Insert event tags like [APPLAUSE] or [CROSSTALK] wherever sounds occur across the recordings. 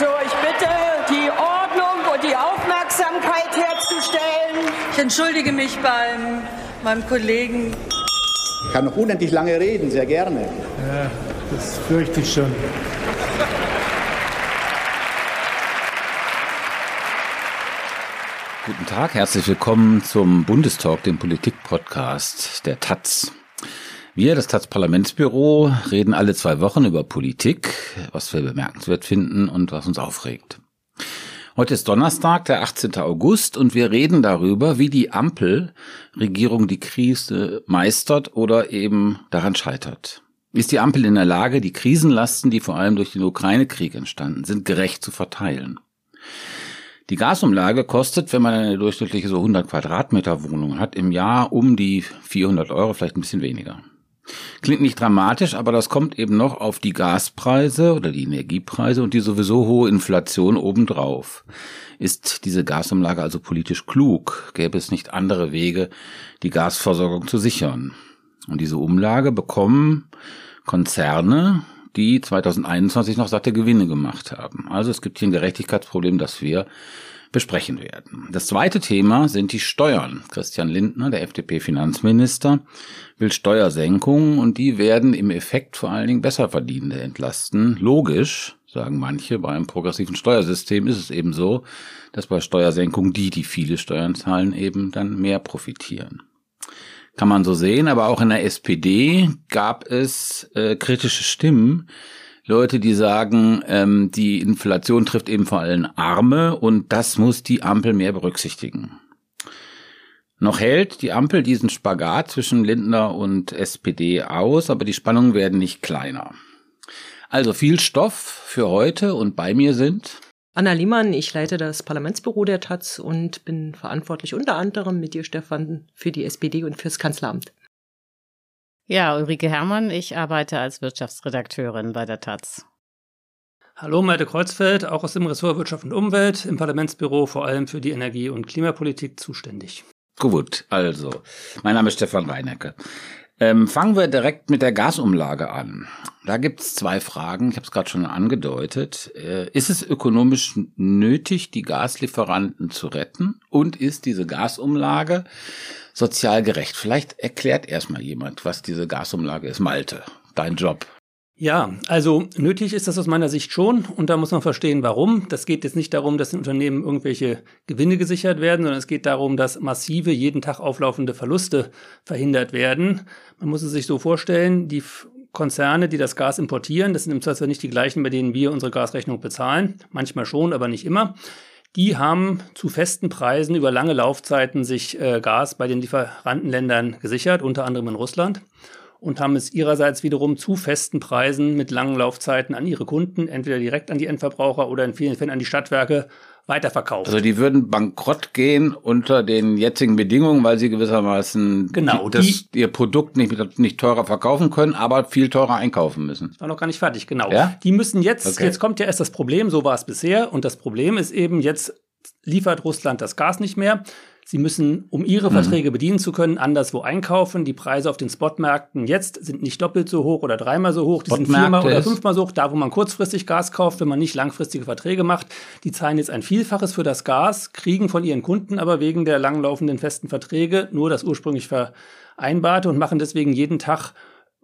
So, ich bitte, die Ordnung und die Aufmerksamkeit herzustellen. Ich entschuldige mich beim meinem Kollegen. Ich kann noch unendlich lange reden, sehr gerne. Ja, das fürchte ich schon. Guten Tag, herzlich willkommen zum Bundestalk, dem Politik-Podcast der Taz. Wir, das Taz Parlamentsbüro, reden alle zwei Wochen über Politik, was wir bemerkenswert finden und was uns aufregt. Heute ist Donnerstag, der 18. August, und wir reden darüber, wie die Ampelregierung die Krise meistert oder eben daran scheitert. Ist die Ampel in der Lage, die Krisenlasten, die vor allem durch den Ukraine-Krieg entstanden sind, gerecht zu verteilen? Die Gasumlage kostet, wenn man eine durchschnittliche so 100 Quadratmeter Wohnung hat, im Jahr um die 400 Euro, vielleicht ein bisschen weniger. Klingt nicht dramatisch, aber das kommt eben noch auf die Gaspreise oder die Energiepreise und die sowieso hohe Inflation obendrauf. Ist diese Gasumlage also politisch klug? Gäbe es nicht andere Wege, die Gasversorgung zu sichern? Und diese Umlage bekommen Konzerne, die 2021 noch satte Gewinne gemacht haben. Also es gibt hier ein Gerechtigkeitsproblem, das wir besprechen werden. Das zweite Thema sind die Steuern. Christian Lindner, der FDP-Finanzminister, will Steuersenkungen und die werden im Effekt vor allen Dingen Besserverdienende entlasten. Logisch, sagen manche, bei einem progressiven Steuersystem ist es eben so, dass bei Steuersenkungen die, die viele Steuern zahlen, eben dann mehr profitieren. Kann man so sehen, aber auch in der SPD gab es äh, kritische Stimmen, Leute, die sagen, ähm, die Inflation trifft eben vor allem Arme und das muss die Ampel mehr berücksichtigen. Noch hält die Ampel diesen Spagat zwischen Lindner und SPD aus, aber die Spannungen werden nicht kleiner. Also viel Stoff für heute und bei mir sind Anna Liemann, ich leite das Parlamentsbüro der Taz und bin verantwortlich unter anderem mit dir, Stefan, für die SPD und fürs Kanzleramt. Ja, Ulrike Herrmann, ich arbeite als Wirtschaftsredakteurin bei der Taz. Hallo, Malte Kreuzfeld, auch aus dem Ressort Wirtschaft und Umwelt, im Parlamentsbüro vor allem für die Energie- und Klimapolitik zuständig. Gut, also, mein Name ist Stefan Reinecke. Ähm, fangen wir direkt mit der Gasumlage an. Da gibt's zwei Fragen, ich habe es gerade schon angedeutet. Äh, ist es ökonomisch nötig, die Gaslieferanten zu retten? Und ist diese Gasumlage sozial gerecht. Vielleicht erklärt erstmal jemand, was diese Gasumlage ist. Malte, dein Job. Ja, also nötig ist das aus meiner Sicht schon und da muss man verstehen, warum. Das geht jetzt nicht darum, dass in Unternehmen irgendwelche Gewinne gesichert werden, sondern es geht darum, dass massive, jeden Tag auflaufende Verluste verhindert werden. Man muss es sich so vorstellen, die Konzerne, die das Gas importieren, das sind im Zweifel nicht die gleichen, bei denen wir unsere Gasrechnung bezahlen. Manchmal schon, aber nicht immer. Die haben zu festen Preisen über lange Laufzeiten sich äh, Gas bei den Lieferantenländern gesichert, unter anderem in Russland, und haben es ihrerseits wiederum zu festen Preisen mit langen Laufzeiten an ihre Kunden, entweder direkt an die Endverbraucher oder in vielen Fällen an die Stadtwerke weiterverkauft. Also die würden bankrott gehen unter den jetzigen Bedingungen, weil sie gewissermaßen genau, die, das, ihr Produkt nicht, nicht teurer verkaufen können, aber viel teurer einkaufen müssen. War noch gar nicht fertig, genau. Ja? Die müssen jetzt, okay. jetzt kommt ja erst das Problem, so war es bisher, und das Problem ist eben, jetzt liefert Russland das Gas nicht mehr. Sie müssen, um ihre mhm. Verträge bedienen zu können, anderswo einkaufen. Die Preise auf den Spotmärkten jetzt sind nicht doppelt so hoch oder dreimal so hoch. Die sind viermal oder fünfmal so hoch. Da, wo man kurzfristig Gas kauft, wenn man nicht langfristige Verträge macht, die zahlen jetzt ein Vielfaches für das Gas, kriegen von ihren Kunden aber wegen der langlaufenden festen Verträge nur das ursprünglich vereinbarte und machen deswegen jeden Tag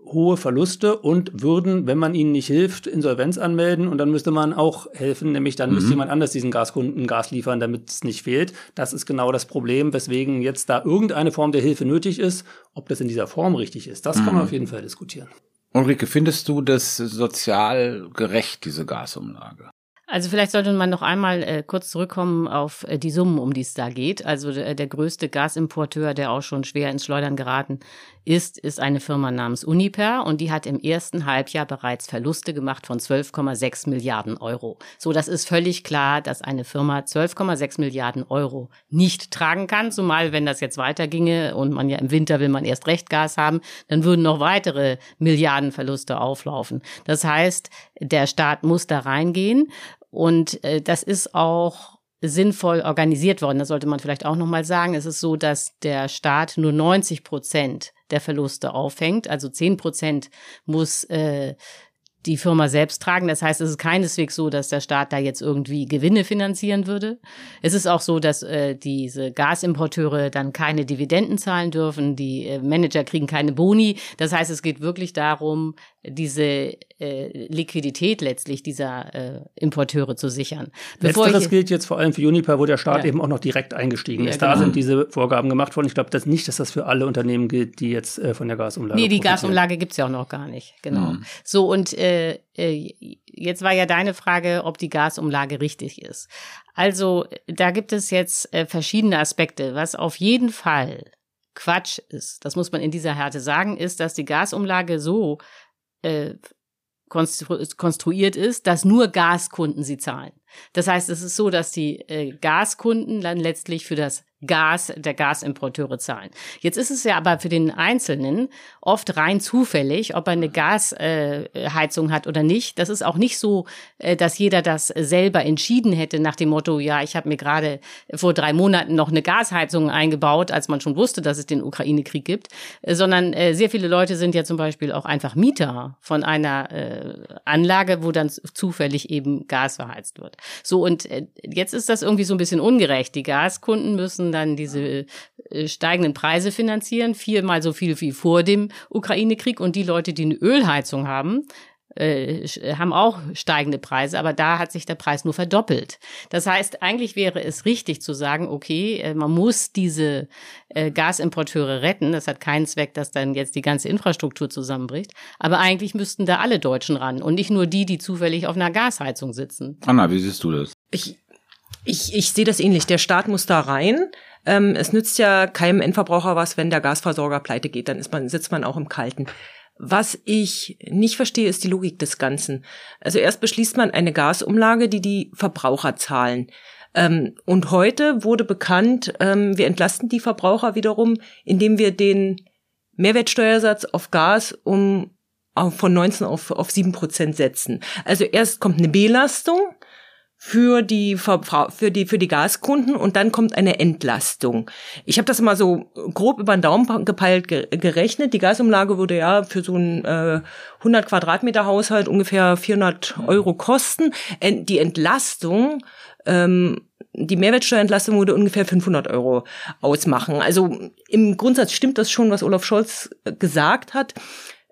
hohe Verluste und würden, wenn man ihnen nicht hilft, Insolvenz anmelden und dann müsste man auch helfen, nämlich dann mhm. müsste jemand anders diesen Gaskunden Gas liefern, damit es nicht fehlt. Das ist genau das Problem, weswegen jetzt da irgendeine Form der Hilfe nötig ist. Ob das in dieser Form richtig ist, das mhm. kann man mhm. auf jeden Fall diskutieren. Ulrike, findest du das sozial gerecht, diese Gasumlage? Also vielleicht sollte man noch einmal äh, kurz zurückkommen auf äh, die Summen, um die es da geht. Also äh, der größte Gasimporteur, der auch schon schwer ins Schleudern geraten ist, ist eine Firma namens Uniper und die hat im ersten Halbjahr bereits Verluste gemacht von 12,6 Milliarden Euro. So, das ist völlig klar, dass eine Firma 12,6 Milliarden Euro nicht tragen kann, zumal wenn das jetzt weiterginge und man ja im Winter will man erst recht Gas haben, dann würden noch weitere Milliardenverluste auflaufen. Das heißt, der Staat muss da reingehen und äh, das ist auch sinnvoll organisiert worden. Das sollte man vielleicht auch nochmal sagen. Es ist so, dass der Staat nur 90 Prozent der Verluste auffängt. Also 10 Prozent muss äh, die Firma selbst tragen. Das heißt, es ist keineswegs so, dass der Staat da jetzt irgendwie Gewinne finanzieren würde. Es ist auch so, dass äh, diese Gasimporteure dann keine Dividenden zahlen dürfen, die äh, Manager kriegen keine Boni. Das heißt, es geht wirklich darum, diese äh, Liquidität letztlich dieser äh, Importeure zu sichern. Bevor Letzteres gilt jetzt vor allem für Uniper, wo der Staat ja. eben auch noch direkt eingestiegen ja, ist. Da genau. sind diese Vorgaben gemacht worden. Ich glaube das nicht, dass das für alle Unternehmen gilt, die jetzt äh, von der Gasumlage Nee, die Gasumlage gibt's ja auch noch gar nicht. Genau. Mhm. So, und äh, äh, jetzt war ja deine Frage, ob die Gasumlage richtig ist. Also da gibt es jetzt äh, verschiedene Aspekte. Was auf jeden Fall Quatsch ist, das muss man in dieser Härte sagen, ist, dass die Gasumlage so äh, konstru konstruiert ist, dass nur Gaskunden sie zahlen. Das heißt, es ist so, dass die äh, Gaskunden dann letztlich für das Gas der Gasimporteure zahlen. Jetzt ist es ja aber für den Einzelnen oft rein zufällig, ob er eine Gasheizung äh, hat oder nicht. Das ist auch nicht so, äh, dass jeder das selber entschieden hätte nach dem Motto, ja, ich habe mir gerade vor drei Monaten noch eine Gasheizung eingebaut, als man schon wusste, dass es den Ukraine-Krieg gibt, äh, sondern äh, sehr viele Leute sind ja zum Beispiel auch einfach Mieter von einer äh, Anlage, wo dann zufällig eben Gas verheizt wird. So, und äh, jetzt ist das irgendwie so ein bisschen ungerecht. Die Gaskunden müssen dann diese äh, steigenden Preise finanzieren, viermal so viel wie vor dem Ukraine-Krieg. Und die Leute, die eine Ölheizung haben, äh, haben auch steigende Preise, aber da hat sich der Preis nur verdoppelt. Das heißt, eigentlich wäre es richtig zu sagen, okay, äh, man muss diese äh, Gasimporteure retten. Das hat keinen Zweck, dass dann jetzt die ganze Infrastruktur zusammenbricht. Aber eigentlich müssten da alle Deutschen ran und nicht nur die, die zufällig auf einer Gasheizung sitzen. Anna, wie siehst du das? Ich ich, ich sehe das ähnlich. Der Staat muss da rein. Ähm, es nützt ja keinem Endverbraucher was, wenn der Gasversorger pleite geht, dann ist man, sitzt man auch im Kalten. Was ich nicht verstehe, ist die Logik des Ganzen. Also erst beschließt man eine Gasumlage, die die Verbraucher zahlen. Ähm, und heute wurde bekannt, ähm, wir entlasten die Verbraucher wiederum, indem wir den Mehrwertsteuersatz auf Gas um von 19 auf, auf 7 Prozent setzen. Also erst kommt eine Belastung, für die für die für die Gaskunden und dann kommt eine Entlastung. Ich habe das mal so grob über den Daumen gepeilt gerechnet. Die Gasumlage würde ja für so einen äh, 100 Quadratmeter Haushalt ungefähr 400 Euro kosten. Die Entlastung ähm, die Mehrwertsteuerentlastung würde ungefähr 500 Euro ausmachen. Also im Grundsatz stimmt das schon, was Olaf Scholz gesagt hat.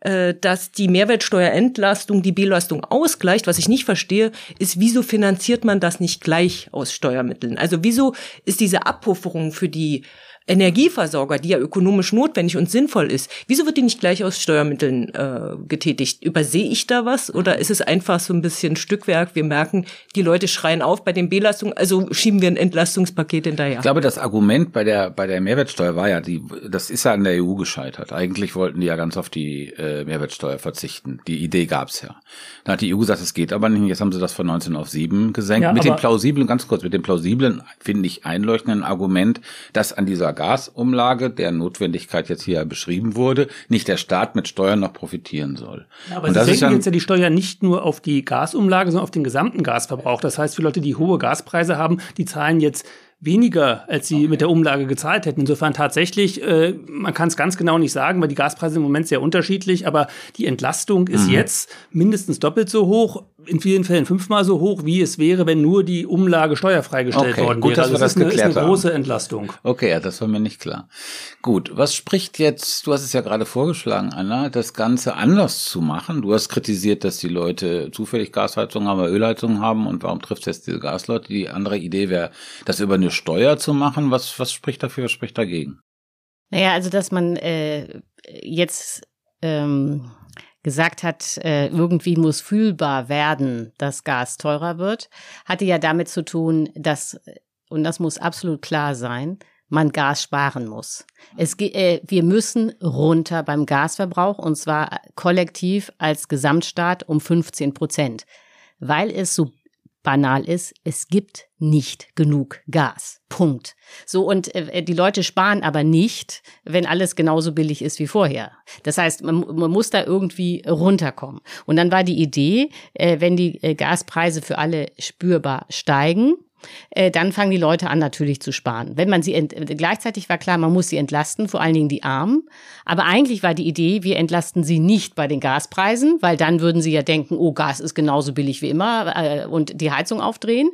Äh, dass die Mehrwertsteuerentlastung die Belastung ausgleicht. Was ich nicht verstehe, ist, wieso finanziert man das nicht gleich aus Steuermitteln? Also wieso ist diese Abpufferung für die Energieversorger, die ja ökonomisch notwendig und sinnvoll ist, wieso wird die nicht gleich aus Steuermitteln äh, getätigt? Übersehe ich da was oder ist es einfach so ein bisschen Stückwerk? Wir merken, die Leute schreien auf bei den Belastungen, also schieben wir ein Entlastungspaket hinterher. Ich glaube, das Argument bei der bei der Mehrwertsteuer war ja, die, das ist ja an der EU gescheitert. Eigentlich wollten die ja ganz auf die äh, Mehrwertsteuer verzichten. Die Idee gab's ja. Da hat die EU gesagt, es geht aber nicht. Jetzt haben sie das von 19 auf 7 gesenkt. Ja, mit dem plausiblen, ganz kurz, mit dem plausiblen, finde ich, einleuchtenden Argument, dass an dieser Gasumlage, der Notwendigkeit jetzt hier beschrieben wurde, nicht der Staat mit Steuern noch profitieren soll. Ja, aber und Sie senken jetzt ja die Steuer nicht nur auf die Gasumlage, sondern auf den gesamten Gasverbrauch. Das heißt, für Leute, die hohe Gaspreise haben, die zahlen jetzt weniger, als sie okay. mit der Umlage gezahlt hätten. Insofern tatsächlich, äh, man kann es ganz genau nicht sagen, weil die Gaspreise im Moment sehr unterschiedlich, aber die Entlastung ist mhm. jetzt mindestens doppelt so hoch, in vielen Fällen fünfmal so hoch, wie es wäre, wenn nur die Umlage steuerfrei gestellt okay, worden gut, wäre. Dass also wir das, das ist, eine, ist eine große Entlastung. Okay, ja, das war mir nicht klar. Gut, was spricht jetzt, du hast es ja gerade vorgeschlagen, Anna, das Ganze anders zu machen. Du hast kritisiert, dass die Leute zufällig Gasheizungen haben Ölheizungen haben und warum trifft jetzt diese Gasleute? Die andere Idee wäre, das über eine Steuer zu machen. Was, was spricht dafür, was spricht dagegen? Naja, also dass man äh, jetzt ähm, gesagt hat, äh, irgendwie muss fühlbar werden, dass Gas teurer wird, hatte ja damit zu tun, dass, und das muss absolut klar sein, man Gas sparen muss. Es, äh, wir müssen runter beim Gasverbrauch und zwar kollektiv als Gesamtstaat um 15 Prozent, weil es so banal ist, es gibt nicht genug Gas. Punkt. So, und äh, die Leute sparen aber nicht, wenn alles genauso billig ist wie vorher. Das heißt, man, man muss da irgendwie runterkommen. Und dann war die Idee, äh, wenn die äh, Gaspreise für alle spürbar steigen, äh, dann fangen die Leute an natürlich zu sparen. Wenn man sie ent gleichzeitig war klar, man muss sie entlasten, vor allen Dingen die Armen. Aber eigentlich war die Idee, wir entlasten sie nicht bei den Gaspreisen, weil dann würden sie ja denken, oh, Gas ist genauso billig wie immer äh, und die Heizung aufdrehen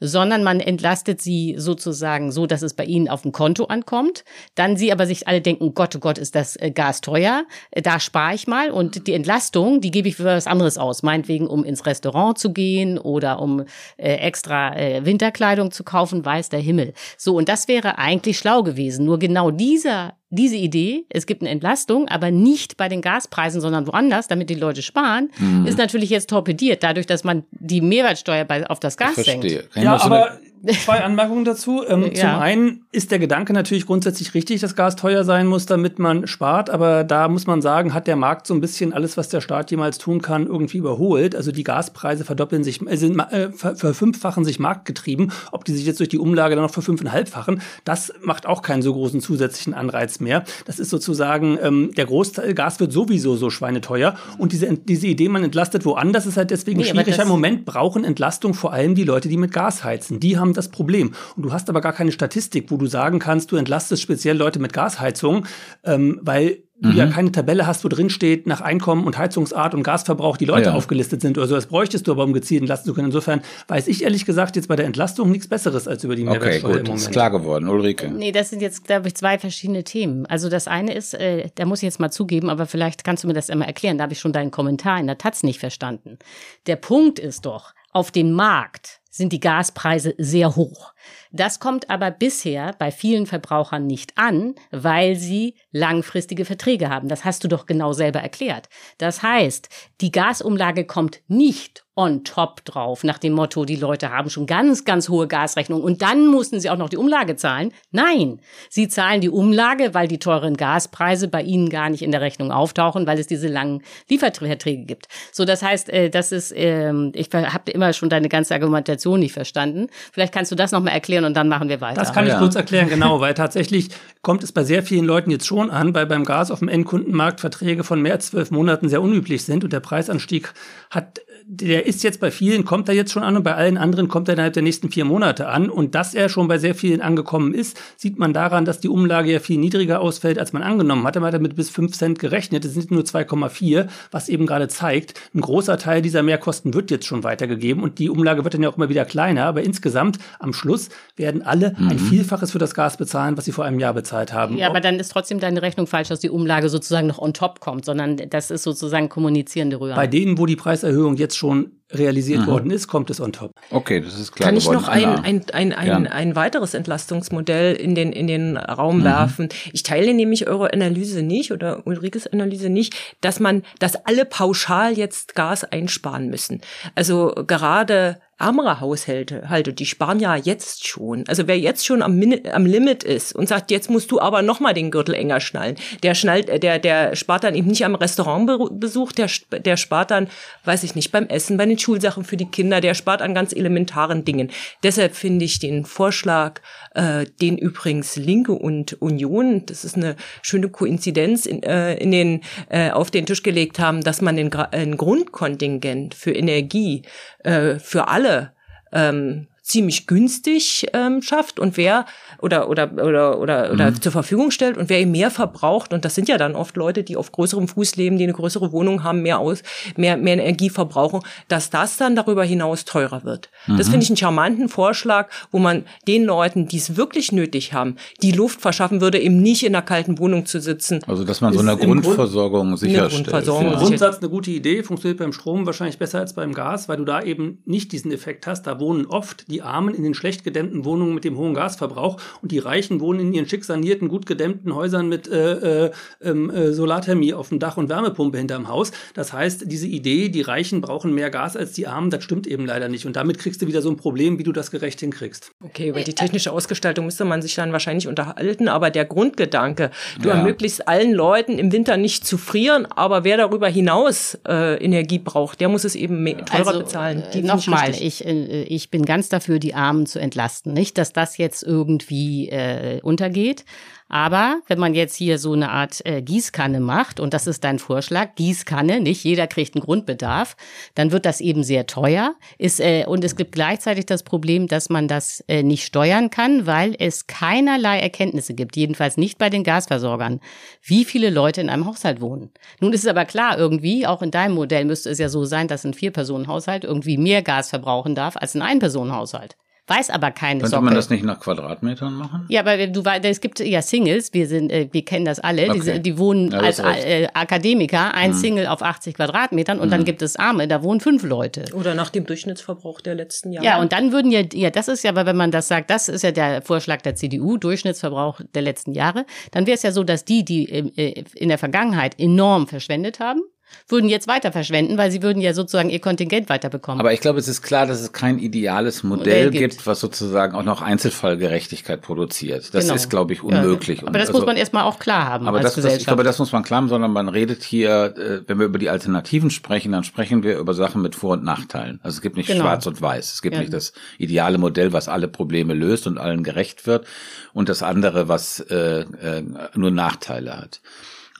sondern man entlastet sie sozusagen so, dass es bei ihnen auf dem Konto ankommt. Dann sie aber sich alle denken, Gott, oh Gott, ist das äh, Gas teuer, äh, da spare ich mal und die Entlastung, die gebe ich für was anderes aus, meinetwegen um ins Restaurant zu gehen oder um äh, extra äh, Winterkleidung zu kaufen, weiß der Himmel. So, und das wäre eigentlich schlau gewesen. Nur genau dieser diese Idee, es gibt eine Entlastung, aber nicht bei den Gaspreisen, sondern woanders, damit die Leute sparen, mhm. ist natürlich jetzt torpediert, dadurch, dass man die Mehrwertsteuer bei, auf das Gas senkt. Ja, aber Zwei Anmerkungen dazu. Ähm, ja. Zum einen ist der Gedanke natürlich grundsätzlich richtig, dass Gas teuer sein muss, damit man spart. Aber da muss man sagen, hat der Markt so ein bisschen alles, was der Staat jemals tun kann, irgendwie überholt. Also die Gaspreise verdoppeln sich, äh, sind, äh, verfünffachen sich marktgetrieben. Ob die sich jetzt durch die Umlage dann noch verfünfeinhalbfachen, das macht auch keinen so großen zusätzlichen Anreiz mehr. Das ist sozusagen, ähm, der Großteil Gas wird sowieso so schweineteuer. Und diese, diese Idee, man entlastet woanders, ist halt deswegen nee, schwierig. Im Moment brauchen Entlastung vor allem die Leute, die mit Gas heizen. Die haben das Problem. Und du hast aber gar keine Statistik, wo du sagen kannst, du entlastest speziell Leute mit Gasheizung, ähm, weil du mhm. ja keine Tabelle hast, wo drin steht, nach Einkommen und Heizungsart und Gasverbrauch die Leute ja. aufgelistet sind oder so. Das bräuchtest du aber, um gezielt entlasten zu können. Insofern weiß ich ehrlich gesagt jetzt bei der Entlastung nichts Besseres als über die Mehrwertsteuer okay, gut, im Moment. ist klar geworden. Ulrike. Nee, das sind jetzt, glaube ich, zwei verschiedene Themen. Also das eine ist, äh, da muss ich jetzt mal zugeben, aber vielleicht kannst du mir das einmal erklären. Da habe ich schon deinen Kommentar in der Taz nicht verstanden. Der Punkt ist doch, auf dem Markt sind die Gaspreise sehr hoch. Das kommt aber bisher bei vielen Verbrauchern nicht an, weil sie langfristige Verträge haben. Das hast du doch genau selber erklärt. Das heißt, die Gasumlage kommt nicht on top drauf, nach dem Motto, die Leute haben schon ganz, ganz hohe Gasrechnungen und dann mussten sie auch noch die Umlage zahlen. Nein, sie zahlen die Umlage, weil die teuren Gaspreise bei ihnen gar nicht in der Rechnung auftauchen, weil es diese langen Lieferverträge gibt. So, das heißt, äh, das ist, ähm, ich habe immer schon deine ganze Argumentation nicht verstanden. Vielleicht kannst du das nochmal erklären und dann machen wir weiter. Das kann ich ja. kurz erklären, genau, weil tatsächlich kommt es bei sehr vielen Leuten jetzt schon an, weil beim Gas auf dem Endkundenmarkt Verträge von mehr als zwölf Monaten sehr unüblich sind und der Preisanstieg hat der ist jetzt bei vielen, kommt er jetzt schon an und bei allen anderen kommt er innerhalb der nächsten vier Monate an. Und dass er schon bei sehr vielen angekommen ist, sieht man daran, dass die Umlage ja viel niedriger ausfällt, als man angenommen hatte. Man hat damit bis fünf Cent gerechnet. Es sind nur 2,4, was eben gerade zeigt, ein großer Teil dieser Mehrkosten wird jetzt schon weitergegeben und die Umlage wird dann ja auch immer wieder kleiner. Aber insgesamt am Schluss werden alle mhm. ein Vielfaches für das Gas bezahlen, was sie vor einem Jahr bezahlt haben. Ja, aber dann ist trotzdem deine Rechnung falsch, dass die Umlage sozusagen noch on top kommt, sondern das ist sozusagen kommunizierende Rühren. Bei denen, wo die Preiserhöhung jetzt schon realisiert mhm. worden ist, kommt es on top. Okay, das ist klar. Kann ich noch ein, ein, ein, ein, ein weiteres Entlastungsmodell in den, in den Raum mhm. werfen? Ich teile nämlich eure Analyse nicht oder Ulrikes Analyse nicht, dass man, dass alle pauschal jetzt Gas einsparen müssen. Also gerade ärmere Haushalte, halte, die sparen ja jetzt schon. Also wer jetzt schon am, am Limit ist und sagt, jetzt musst du aber noch mal den Gürtel enger schnallen, der schnallt, äh, der, der spart dann eben nicht am Restaurantbesuch, der, der spart dann, weiß ich nicht, beim Essen, bei den Schulsachen für die Kinder, der spart an ganz elementaren Dingen. Deshalb finde ich den Vorschlag, äh, den übrigens Linke und Union, das ist eine schöne Koinzidenz, in, äh, in den, äh, auf den Tisch gelegt haben, dass man ein Grundkontingent für Energie äh, für alle ähm, ziemlich günstig ähm, schafft und wer oder oder oder oder, oder mhm. zur Verfügung stellt und wer eben mehr verbraucht und das sind ja dann oft Leute, die auf größerem Fuß leben, die eine größere Wohnung haben, mehr aus mehr mehr Energie verbrauchen, dass das dann darüber hinaus teurer wird. Mhm. Das finde ich einen charmanten Vorschlag, wo man den Leuten, die es wirklich nötig haben, die Luft verschaffen würde, eben nicht in einer kalten Wohnung zu sitzen. Also dass man so eine Grundversorgung Grund, sicherstellt. Grundversorgung Im Grundsatz eine gute Idee, funktioniert beim Strom wahrscheinlich besser als beim Gas, weil du da eben nicht diesen Effekt hast. Da wohnen oft die Armen in den schlecht gedämmten Wohnungen mit dem hohen Gasverbrauch und die Reichen wohnen in ihren schick sanierten, gut gedämmten Häusern mit äh, äh, ähm, äh, Solarthermie auf dem Dach und Wärmepumpe hinterm Haus. Das heißt, diese Idee, die Reichen brauchen mehr Gas als die Armen, das stimmt eben leider nicht. Und damit kriegst du wieder so ein Problem, wie du das gerecht hinkriegst. Okay, über die technische Ausgestaltung müsste man sich dann wahrscheinlich unterhalten, aber der Grundgedanke, du ja. ermöglichst allen Leuten im Winter nicht zu frieren, aber wer darüber hinaus äh, Energie braucht, der muss es eben teurer also, bezahlen. Die Nochmal, ich, äh, ich bin ganz dafür, die Armen zu entlasten. Nicht, dass das jetzt irgendwie äh, untergeht. Aber wenn man jetzt hier so eine Art äh, Gießkanne macht, und das ist dein Vorschlag, Gießkanne, nicht jeder kriegt einen Grundbedarf, dann wird das eben sehr teuer. Ist, äh, und es gibt gleichzeitig das Problem, dass man das äh, nicht steuern kann, weil es keinerlei Erkenntnisse gibt, jedenfalls nicht bei den Gasversorgern, wie viele Leute in einem Haushalt wohnen. Nun ist es aber klar, irgendwie, auch in deinem Modell müsste es ja so sein, dass ein Vier-Personen-Haushalt irgendwie mehr Gas verbrauchen darf als ein Ein-Personen-Haushalt weiß aber keine Könnte Socke. man das nicht nach Quadratmetern machen? Ja, aber du weißt, es gibt ja Singles, wir sind, äh, wir kennen das alle, Okay. die, die wohnen Ja, als äh, Akademiker, ein Mhm. Single auf 80 Quadratmetern und dann gibt es Arme, da wohnen fünf Leute. Oder nach dem Durchschnittsverbrauch der letzten Jahre. Ja, und dann würden ja, ja, das ist ja, aber wenn man das sagt, das ist ja der Vorschlag der CDU, Durchschnittsverbrauch der letzten Jahre, dann wäre es ja so, dass die, die äh, in der Vergangenheit enorm verschwendet haben, würden jetzt weiter verschwenden, weil sie würden ja sozusagen ihr Kontingent weiterbekommen. Aber ich glaube, es ist klar, dass es kein ideales Modell, Modell gibt. gibt, was sozusagen auch noch Einzelfallgerechtigkeit produziert. Das Genau. ist, glaube ich, Ja, unmöglich. aber das Und muss man erstmal auch klar haben Aber das, das, ich glaube, das muss man klar haben, sondern man redet hier, äh, wenn wir über die Alternativen sprechen, dann sprechen wir über Sachen mit Vor- und Nachteilen. Also es gibt nicht Genau. schwarz und weiß. Es gibt Ja. nicht das ideale Modell, was alle Probleme löst und allen gerecht wird und das andere, was äh, äh, nur Nachteile hat.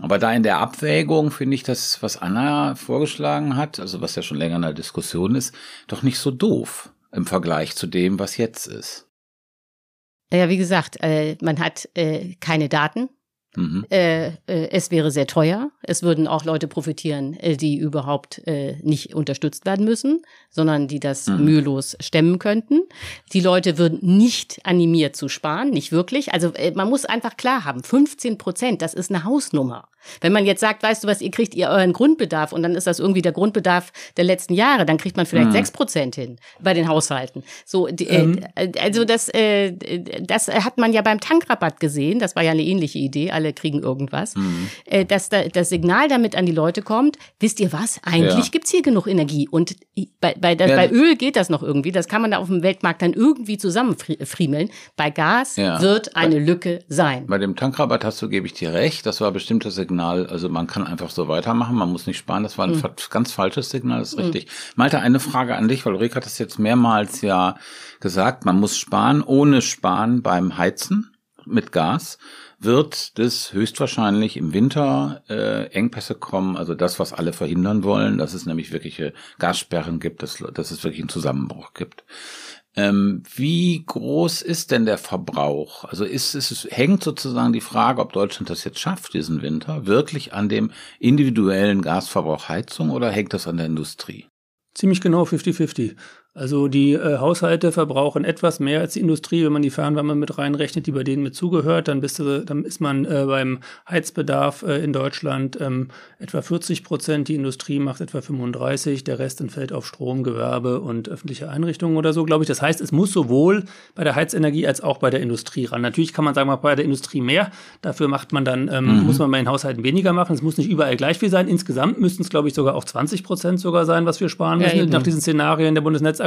Aber da in der Abwägung finde ich das, was Anna vorgeschlagen hat, also was ja schon länger in der Diskussion ist, doch nicht so doof im Vergleich zu dem, was jetzt ist. ja, wie gesagt, äh, man hat äh, keine Daten. Mhm. Äh, äh, es wäre sehr teuer. Es würden auch Leute profitieren, äh, die überhaupt äh, nicht unterstützt werden müssen, sondern die das Mhm. mühelos stemmen könnten. Die Leute würden nicht animiert zu sparen, nicht wirklich. Also man muss einfach klar haben, 15 Prozent, das ist eine Hausnummer. Wenn man jetzt sagt, weißt du was, ihr kriegt ihr euren Grundbedarf und dann ist das irgendwie der Grundbedarf der letzten Jahre, dann kriegt man vielleicht Mhm. sechs Prozent hin bei den Haushalten. So, die, äh, also das, äh, das hat man ja beim Tankrabatt gesehen. Das war ja eine ähnliche Idee. Alle kriegen irgendwas. Mhm. Äh, dass da, das Signal damit an die Leute kommt. Wisst ihr was? Eigentlich Ja. gibt's hier genug Energie und bei, bei, das, Ja. bei Öl geht das noch irgendwie. Das kann man da auf dem Weltmarkt dann irgendwie zusammenfriemeln. Bei Gas Ja. wird eine Lücke sein. Bei dem Tankrabatt hast du, gebe ich dir recht, das war bestimmt das Signal, also man kann einfach so weitermachen, man muss nicht sparen, das war ein fa- ganz falsches Signal, das ist richtig. Malte, eine Frage an dich, weil Ulrike hat das jetzt mehrmals ja gesagt, man muss sparen, ohne Sparen beim Heizen mit Gas wird es höchstwahrscheinlich im Winter äh, Engpässe kommen, also das, was alle verhindern wollen, dass es nämlich wirkliche Gassperren gibt, dass, dass es wirklich einen Zusammenbruch gibt. Ähm, wie groß ist denn der Verbrauch? Also ist, ist es hängt sozusagen die Frage, ob Deutschland das jetzt schafft diesen Winter, wirklich an dem individuellen Gasverbrauch Heizung oder hängt das an der Industrie? Ziemlich genau 50-50. Also die äh, Haushalte verbrauchen etwas mehr als die Industrie, wenn man die Fernwärme mit reinrechnet, die bei denen mit zugehört, dann, bist du, dann ist man äh, beim Heizbedarf äh, in Deutschland ähm, etwa 40 Prozent, die Industrie macht etwa 35, der Rest entfällt auf Strom, Gewerbe und öffentliche Einrichtungen oder so, glaube ich. Das heißt, es muss sowohl bei der Heizenergie als auch bei der Industrie ran. Natürlich kann man sagen, mal bei der Industrie mehr, dafür macht man dann, ähm, muss man bei den Haushalten weniger machen. Es muss nicht überall gleich viel sein. Insgesamt müssten es, glaube ich, sogar auch 20 Prozent sogar sein, was wir sparen Ja, müssen. eben. Nach diesen Szenarien der Bundesnetzagentur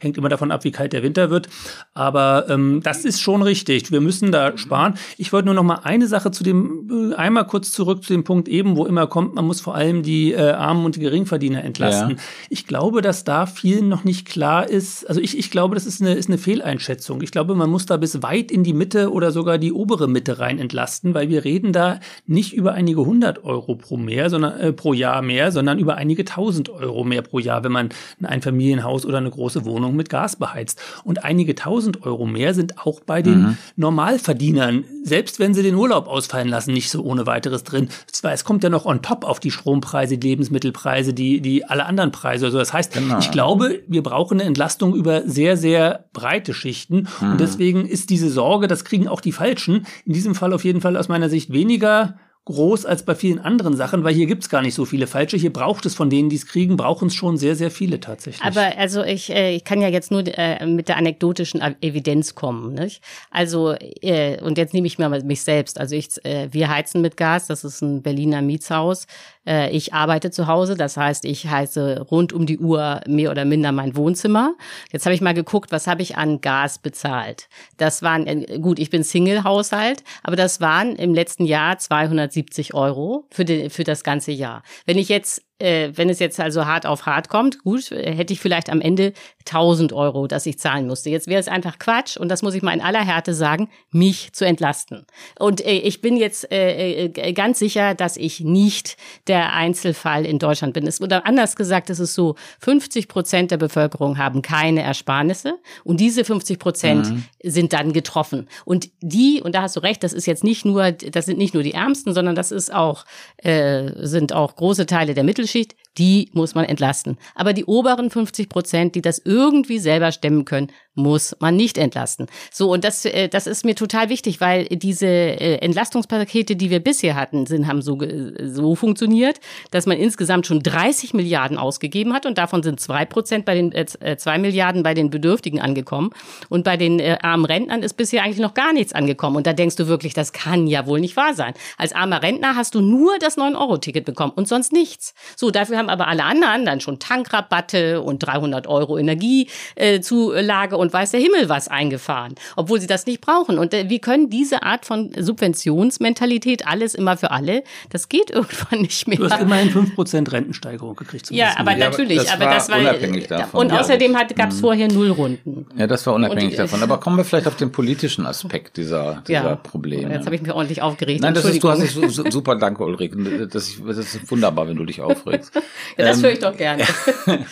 hängt immer davon ab, wie kalt der Winter wird. Aber ähm, das ist schon richtig. Wir müssen da sparen. Ich wollte nur noch mal eine Sache zu dem, äh, einmal kurz zurück zu dem Punkt eben, wo immer kommt, man muss vor allem die äh, Armen und die Geringverdiener entlasten. Ja. Ich glaube, dass da vielen noch nicht klar ist. Also ich, ich glaube, das ist eine, ist eine Fehleinschätzung. Ich glaube, man muss da bis weit in die Mitte oder sogar die obere Mitte rein entlasten, weil wir reden da nicht über einige hundert Euro pro mehr, sondern äh, pro Jahr mehr, sondern über einige tausend Euro mehr pro Jahr, wenn man ein Einfamilienhaus oder eine große Wohnung mit Gas beheizt. Und einige tausend Euro mehr sind auch bei den Normalverdienern, selbst wenn sie den Urlaub ausfallen lassen, nicht so ohne weiteres drin. Zwar, es kommt ja noch on top auf die Strompreise, die Lebensmittelpreise, die, die alle anderen Preise. Also das heißt, Genau. ich glaube, wir brauchen eine Entlastung über sehr, sehr breite Schichten. Und deswegen ist diese Sorge, das kriegen auch die Falschen, in diesem Fall auf jeden Fall aus meiner Sicht weniger groß als bei vielen anderen Sachen, weil hier gibt's gar nicht so viele Falsche. Hier braucht es von denen, die es kriegen, brauchen es schon sehr, sehr viele tatsächlich. Aber also ich, äh, ich kann ja jetzt nur äh, mit der anekdotischen Evidenz kommen. Nicht? Also äh, und jetzt nehme ich mal mich selbst. Also ich, äh, wir heizen mit Gas. Das ist ein Berliner Mietshaus. Äh, ich arbeite zu Hause. Das heißt, ich heize rund um die Uhr mehr oder minder mein Wohnzimmer. Jetzt habe ich mal geguckt, was habe ich an Gas bezahlt. Das waren äh, gut. Ich bin Single-Haushalt, aber das waren im letzten Jahr 270 Euro für, den, für das ganze Jahr. Wenn ich jetzt äh, wenn es jetzt also hart auf hart kommt, gut, äh, hätte ich vielleicht am Ende 1000 Euro, dass ich zahlen musste. Jetzt wäre es einfach Quatsch und das muss ich mal in aller Härte sagen, mich zu entlasten. Und äh, ich bin jetzt äh, äh, ganz sicher, dass ich nicht der Einzelfall in Deutschland bin. Es, oder anders gesagt, es ist so, 50 Prozent der Bevölkerung haben keine Ersparnisse und diese 50 Prozent mhm. sind dann getroffen. Und die, und da hast du recht, das ist jetzt nicht nur, das sind nicht nur die Ärmsten, sondern das ist auch, äh, sind auch große Teile der Mittelschicht, Unterschied die muss man entlasten. Aber die oberen 50 Prozent, die das irgendwie selber stemmen können, muss man nicht entlasten. So, und das, äh, das ist mir total wichtig, weil diese äh, Entlastungspakete, die wir bisher hatten, sind, haben so, so funktioniert, dass man insgesamt schon 30 Milliarden ausgegeben hat und davon sind zwei Prozent bei den, äh, zwei Milliarden bei den Bedürftigen angekommen. Und bei den äh, armen Rentnern ist bisher eigentlich noch gar nichts angekommen. Und da denkst du wirklich, das kann ja wohl nicht wahr sein. Als armer Rentner hast du nur das 9-Euro-Ticket bekommen und sonst nichts. So, dafür haben aber alle anderen dann schon Tankrabatte und 300 Euro Energiezulage und weiß der Himmel was eingefahren, obwohl sie das nicht brauchen. Und äh, wir können diese Art von Subventionsmentalität, alles immer für alle, das geht [LAUGHS] irgendwann nicht mehr. Du hast immerhin 5% Rentensteigerung gekriegt. Ja, aber ja, natürlich. Aber das, aber das war unabhängig davon. Und außerdem gab es mhm. vorher Nullrunden. Ja, das war unabhängig und, davon. Aber kommen wir vielleicht auf den politischen Aspekt dieser, dieser ja. Probleme. Jetzt habe ich mich ordentlich aufgeregt. Nein, das ist, du hast dich super, danke Ulrike. Das, das ist wunderbar, wenn du dich aufregst. [LAUGHS] ja, das ähm, höre ich doch gerne. [LAUGHS]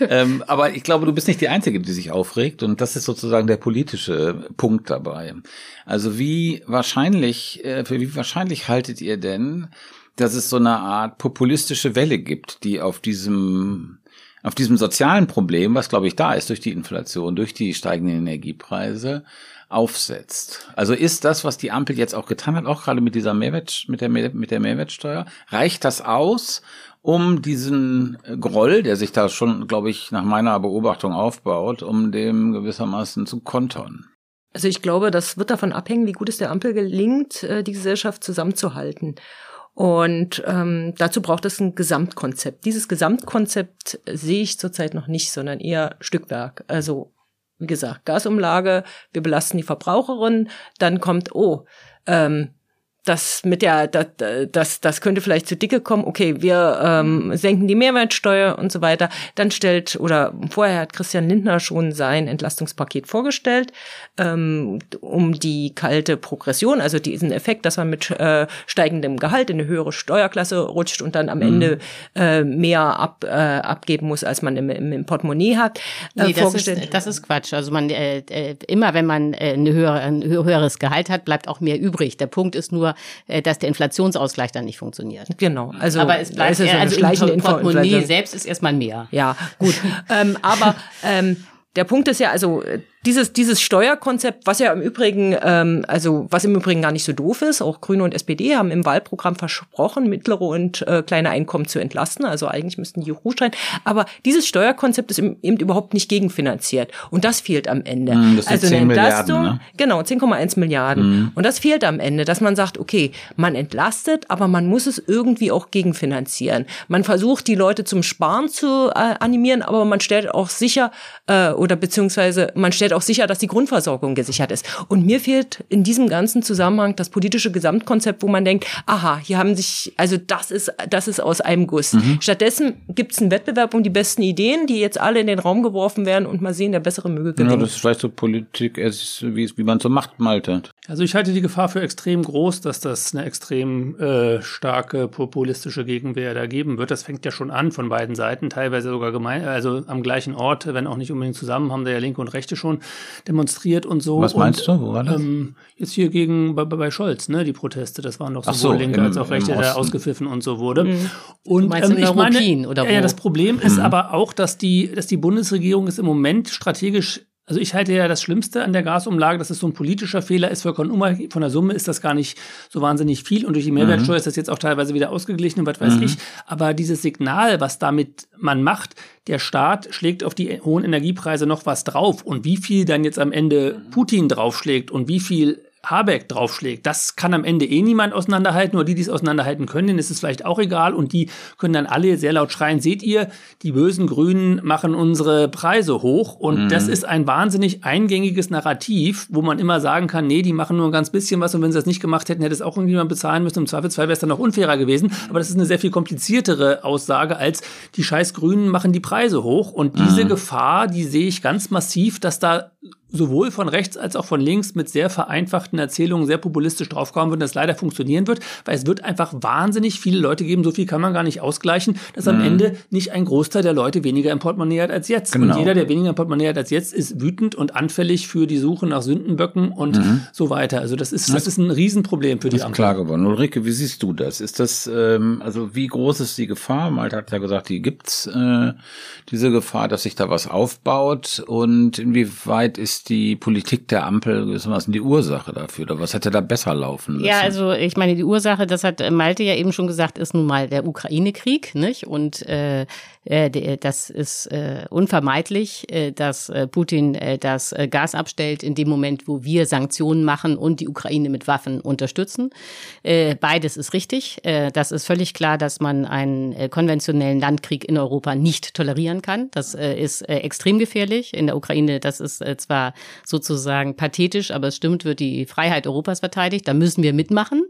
ähm, aber ich glaube, du bist nicht die Einzige, die sich aufregt. Und das ist sozusagen der politische Punkt dabei. Also wie wahrscheinlich, äh, für wie wahrscheinlich haltet ihr denn, dass es so eine Art populistische Welle gibt, die auf diesem auf diesem sozialen Problem, was glaube ich da ist durch die Inflation, durch die steigenden Energiepreise, aufsetzt. Also ist das, was die Ampel jetzt auch getan hat, auch gerade mit dieser Mehrwert, mit der, mit der Mehrwertsteuer, reicht das aus, um diesen Groll, der sich da schon, glaube ich, nach meiner Beobachtung aufbaut, um dem gewissermaßen zu kontern. Also ich glaube, das wird davon abhängen, wie gut es der Ampel gelingt, äh, die Gesellschaft zusammenzuhalten. Und ähm, dazu braucht es ein Gesamtkonzept. Dieses Gesamtkonzept sehe ich zurzeit noch nicht, sondern eher Stückwerk. Also wie gesagt, Gasumlage, wir belasten die Verbraucherin, dann kommt, oh, ähm, das mit der, das, das, das könnte vielleicht zu dicke kommen. Okay, wir ähm, senken die Mehrwertsteuer und so weiter. Dann stellt, oder vorher hat Christian Lindner schon sein Entlastungspaket vorgestellt, ähm, um die kalte Progression, also diesen Effekt, dass man mit äh, steigendem Gehalt in eine höhere Steuerklasse rutscht und dann am mhm. Ende äh, mehr ab, äh, abgeben muss, als man im, im, Portemonnaie hat. Äh, nee, das, ist, das ist Quatsch. Also man äh, äh, immer, wenn man äh, eine höhere, ein höheres Gehalt hat, bleibt auch mehr übrig. Der Punkt ist nur, dass der Inflationsausgleich dann nicht funktioniert. Genau. Also, aber es bleibt eher, also im Portemonnaie selbst ist erstmal mehr. Ja, gut. [LAUGHS] ähm, aber ähm, der Punkt ist ja, also dieses, dieses Steuerkonzept, was ja im Übrigen, ähm, also was im Übrigen gar nicht so doof ist, auch Grüne und SPD haben im Wahlprogramm versprochen, mittlere und äh, kleine Einkommen zu entlasten. Also eigentlich müssten die sein. Aber dieses Steuerkonzept ist eben überhaupt nicht gegenfinanziert. Und das fehlt am Ende. Mm, also eine Entlastung, ne? genau, 10,1 Milliarden. Mm. Und das fehlt am Ende, dass man sagt, okay, man entlastet, aber man muss es irgendwie auch gegenfinanzieren. Man versucht, die Leute zum Sparen zu äh, animieren, aber man stellt auch sicher, äh, oder beziehungsweise man stellt auch sicher, dass die Grundversorgung gesichert ist. Und mir fehlt in diesem ganzen Zusammenhang das politische Gesamtkonzept, wo man denkt, aha, hier haben sich, also das ist, das ist aus einem Guss. Mhm. Stattdessen gibt es einen Wettbewerb um die besten Ideen, die jetzt alle in den Raum geworfen werden und mal sehen, der bessere möge gewinnen. Ja, das ist vielleicht so Politik, wie, wie man zur Macht maltet. Also ich halte die Gefahr für extrem groß, dass das eine extrem äh, starke populistische Gegenwehr da geben wird. Das fängt ja schon an von beiden Seiten, teilweise sogar gemein, also am gleichen Ort, wenn auch nicht unbedingt zusammen, haben da ja Linke und Rechte schon demonstriert und so. Was meinst und, du? Wo war das? Ähm, jetzt hier gegen bei, bei Scholz, ne, die Proteste, das waren doch sowohl so, Linke als auch Rechte, der ausgepfiffen und so wurde. Mhm. Und ähm, ich meine, oder wo? Ja, das Problem ist mhm. aber auch, dass die, dass die Bundesregierung es im Moment strategisch also ich halte ja das Schlimmste an der Gasumlage, dass es so ein politischer Fehler ist. Vollkommen unabhängig von der Summe ist das gar nicht so wahnsinnig viel. Und durch die Mehrwertsteuer mhm. ist das jetzt auch teilweise wieder ausgeglichen und was weiß mhm. ich. Aber dieses Signal, was damit man macht, der Staat schlägt auf die hohen Energiepreise noch was drauf. Und wie viel dann jetzt am Ende Putin draufschlägt und wie viel Habeck draufschlägt, das kann am Ende eh niemand auseinanderhalten, nur die, die es auseinanderhalten können, denen ist es vielleicht auch egal und die können dann alle sehr laut schreien, seht ihr, die bösen Grünen machen unsere Preise hoch und mhm. das ist ein wahnsinnig eingängiges Narrativ, wo man immer sagen kann, nee, die machen nur ein ganz bisschen was und wenn sie das nicht gemacht hätten, hätte es auch irgendjemand bezahlen müssen. Im Zweifelsfall wäre es dann noch unfairer gewesen. Aber das ist eine sehr viel kompliziertere Aussage als die scheiß Grünen machen die Preise hoch. Und diese mhm. Gefahr, die sehe ich ganz massiv, dass da sowohl von rechts als auch von links mit sehr vereinfachten Erzählungen sehr populistisch draufkommen würden, dass leider funktionieren wird, weil es wird einfach wahnsinnig viele Leute geben, so viel kann man gar nicht ausgleichen, dass am mhm. Ende nicht ein Großteil der Leute weniger im Portemonnaie hat als jetzt. Genau. Und jeder, der weniger im Portemonnaie hat als jetzt, ist wütend und anfällig für die Suche nach Sündenböcken und mhm. so weiter. Also das ist, das ist ein Riesenproblem für die Ampel. klar geworden. Ulrike, wie siehst du das? Ist das, ähm, also wie groß ist die Gefahr? Malte hat ja gesagt, die gibt's, äh, diese Gefahr, dass sich da was aufbaut und inwieweit ist die Politik der Ampel gewissermaßen die Ursache dafür? Oder was hätte da besser laufen müssen? Ja, also ich meine, die Ursache, das hat Malte ja eben schon gesagt, ist nun mal der Ukraine-Krieg, nicht? Und äh, äh, das ist äh, unvermeidlich, äh, dass äh, Putin äh, das äh, Gas abstellt in dem Moment, wo wir Sanktionen machen und die Ukraine mit Waffen unterstützen. Äh, beides ist richtig. Äh, das ist völlig klar, dass man einen äh, konventionellen Landkrieg in Europa nicht tolerieren kann. Das äh, ist äh, extrem gefährlich. In der Ukraine, das ist äh, zwar sozusagen pathetisch, aber es stimmt, wird die Freiheit Europas verteidigt. Da müssen wir mitmachen.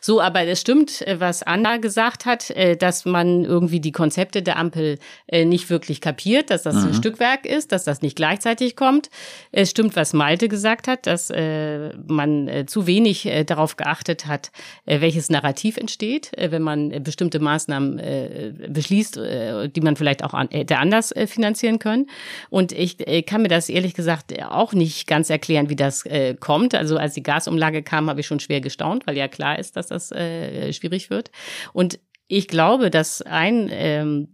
So, aber es stimmt, äh, was Anna gesagt hat, äh, dass man irgendwie die Konzepte der Ampel äh, nicht wirklich kapiert, dass das mhm. ein Stückwerk ist, dass das nicht gleichzeitig kommt. Es stimmt, was Malte gesagt hat, dass äh, man äh, zu wenig äh, darauf geachtet hat, äh, welches Narrativ entsteht, äh, wenn man äh, bestimmte Maßnahmen äh, beschließt, äh, die man vielleicht auch an, äh, anders äh, finanzieren können. Und ich äh, kann mir das ehrlich gesagt auch nicht ganz erklären, wie das äh, kommt. Also als die Gasumlage kam, habe ich schon schwer gestaunt, weil ja klar ist, dass das äh, schwierig wird. Und ich glaube, dass ein ähm,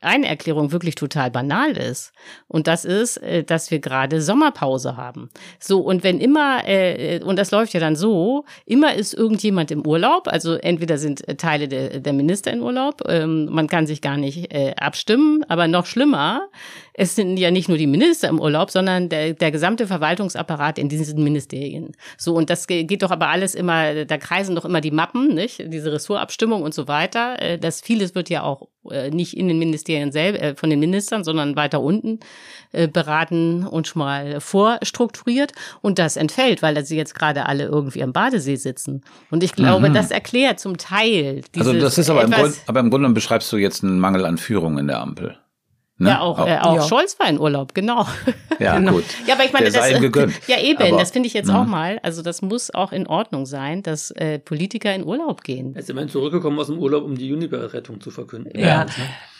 eine Erklärung wirklich total banal ist. Und das ist, äh, dass wir gerade Sommerpause haben. So, und wenn immer, äh, und das läuft ja dann so, immer ist irgendjemand im Urlaub, also entweder sind Teile der, der Minister in Urlaub, ähm, man kann sich gar nicht äh, abstimmen, aber noch schlimmer, es sind ja nicht nur die Minister im Urlaub, sondern der, der gesamte Verwaltungsapparat in diesen Ministerien. So, und das geht doch aber alles immer, da kreisen doch immer die Mappen, nicht? Diese Ressortabstimmung und so weiter. Äh, das vieles wird ja auch äh, nicht in den Ministerien selber, äh, von den Ministern, sondern weiter unten beraten und schon mal vorstrukturiert. Und das entfällt, weil sie jetzt gerade alle irgendwie am Badesee sitzen. Und ich glaube, mhm. das erklärt zum Teil. Also das ist aber im, Grund, aber im Grunde beschreibst du jetzt einen Mangel an Führung in der Ampel. Ne? Ja, auch, äh, auch ja. Scholz war in Urlaub, genau. [LAUGHS] Ja, genau. gut. Ja, aber ich meine, Der das gegönnt. [LAUGHS] ja eben, aber, das finde ich jetzt mh. auch mal. Also das muss auch in Ordnung sein, dass äh, Politiker in Urlaub gehen. Er ist immerhin zurückgekommen aus dem Urlaub, um die Juniper-Rettung zu verkünden. Ja. ja.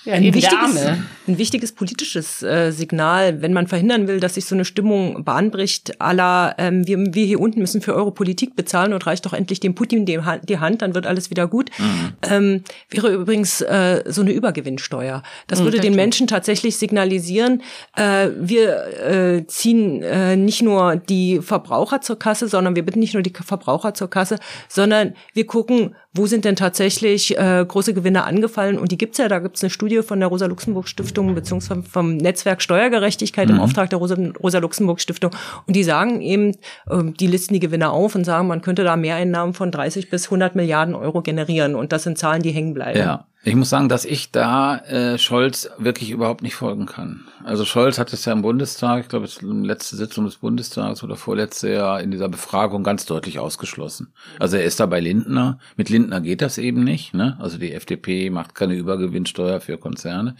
Ja, ein, wichtiges, ein wichtiges politisches äh, Signal, wenn man verhindern will, dass sich so eine Stimmung bahnbricht, aller ähm, wir, wir hier unten müssen für eure Politik bezahlen und reicht doch endlich dem Putin die, die Hand, dann wird alles wieder gut, mhm. ähm, wäre übrigens äh, so eine Übergewinnsteuer. Das mhm, würde den Menschen tatsächlich signalisieren, äh, wir äh, ziehen äh, nicht nur die Verbraucher zur Kasse, sondern wir bitten nicht nur die Verbraucher zur Kasse, sondern wir gucken, wo sind denn tatsächlich äh, große Gewinne angefallen und die gibt's ja, da gibt's eine Studie von der Rosa-Luxemburg-Stiftung beziehungsweise vom Netzwerk Steuergerechtigkeit mhm. im Auftrag der Rosa-Luxemburg-Stiftung. Und die sagen eben, äh, die listen die Gewinne auf und sagen, man könnte da Mehreinnahmen von 30 bis 100 Milliarden Euro generieren. Und das sind Zahlen, die hängen bleiben. Ja. Ich muss sagen, dass ich da äh, Scholz wirklich überhaupt nicht folgen kann. Also Scholz hat es ja im Bundestag, ich glaube, letzte Sitzung des Bundestags oder vorletzte Jahr in dieser Befragung ganz deutlich ausgeschlossen. Also er ist da bei Lindner. Mit Lindner geht das eben nicht. Ne? Also die FDP macht keine Übergewinnsteuer für Konzerne.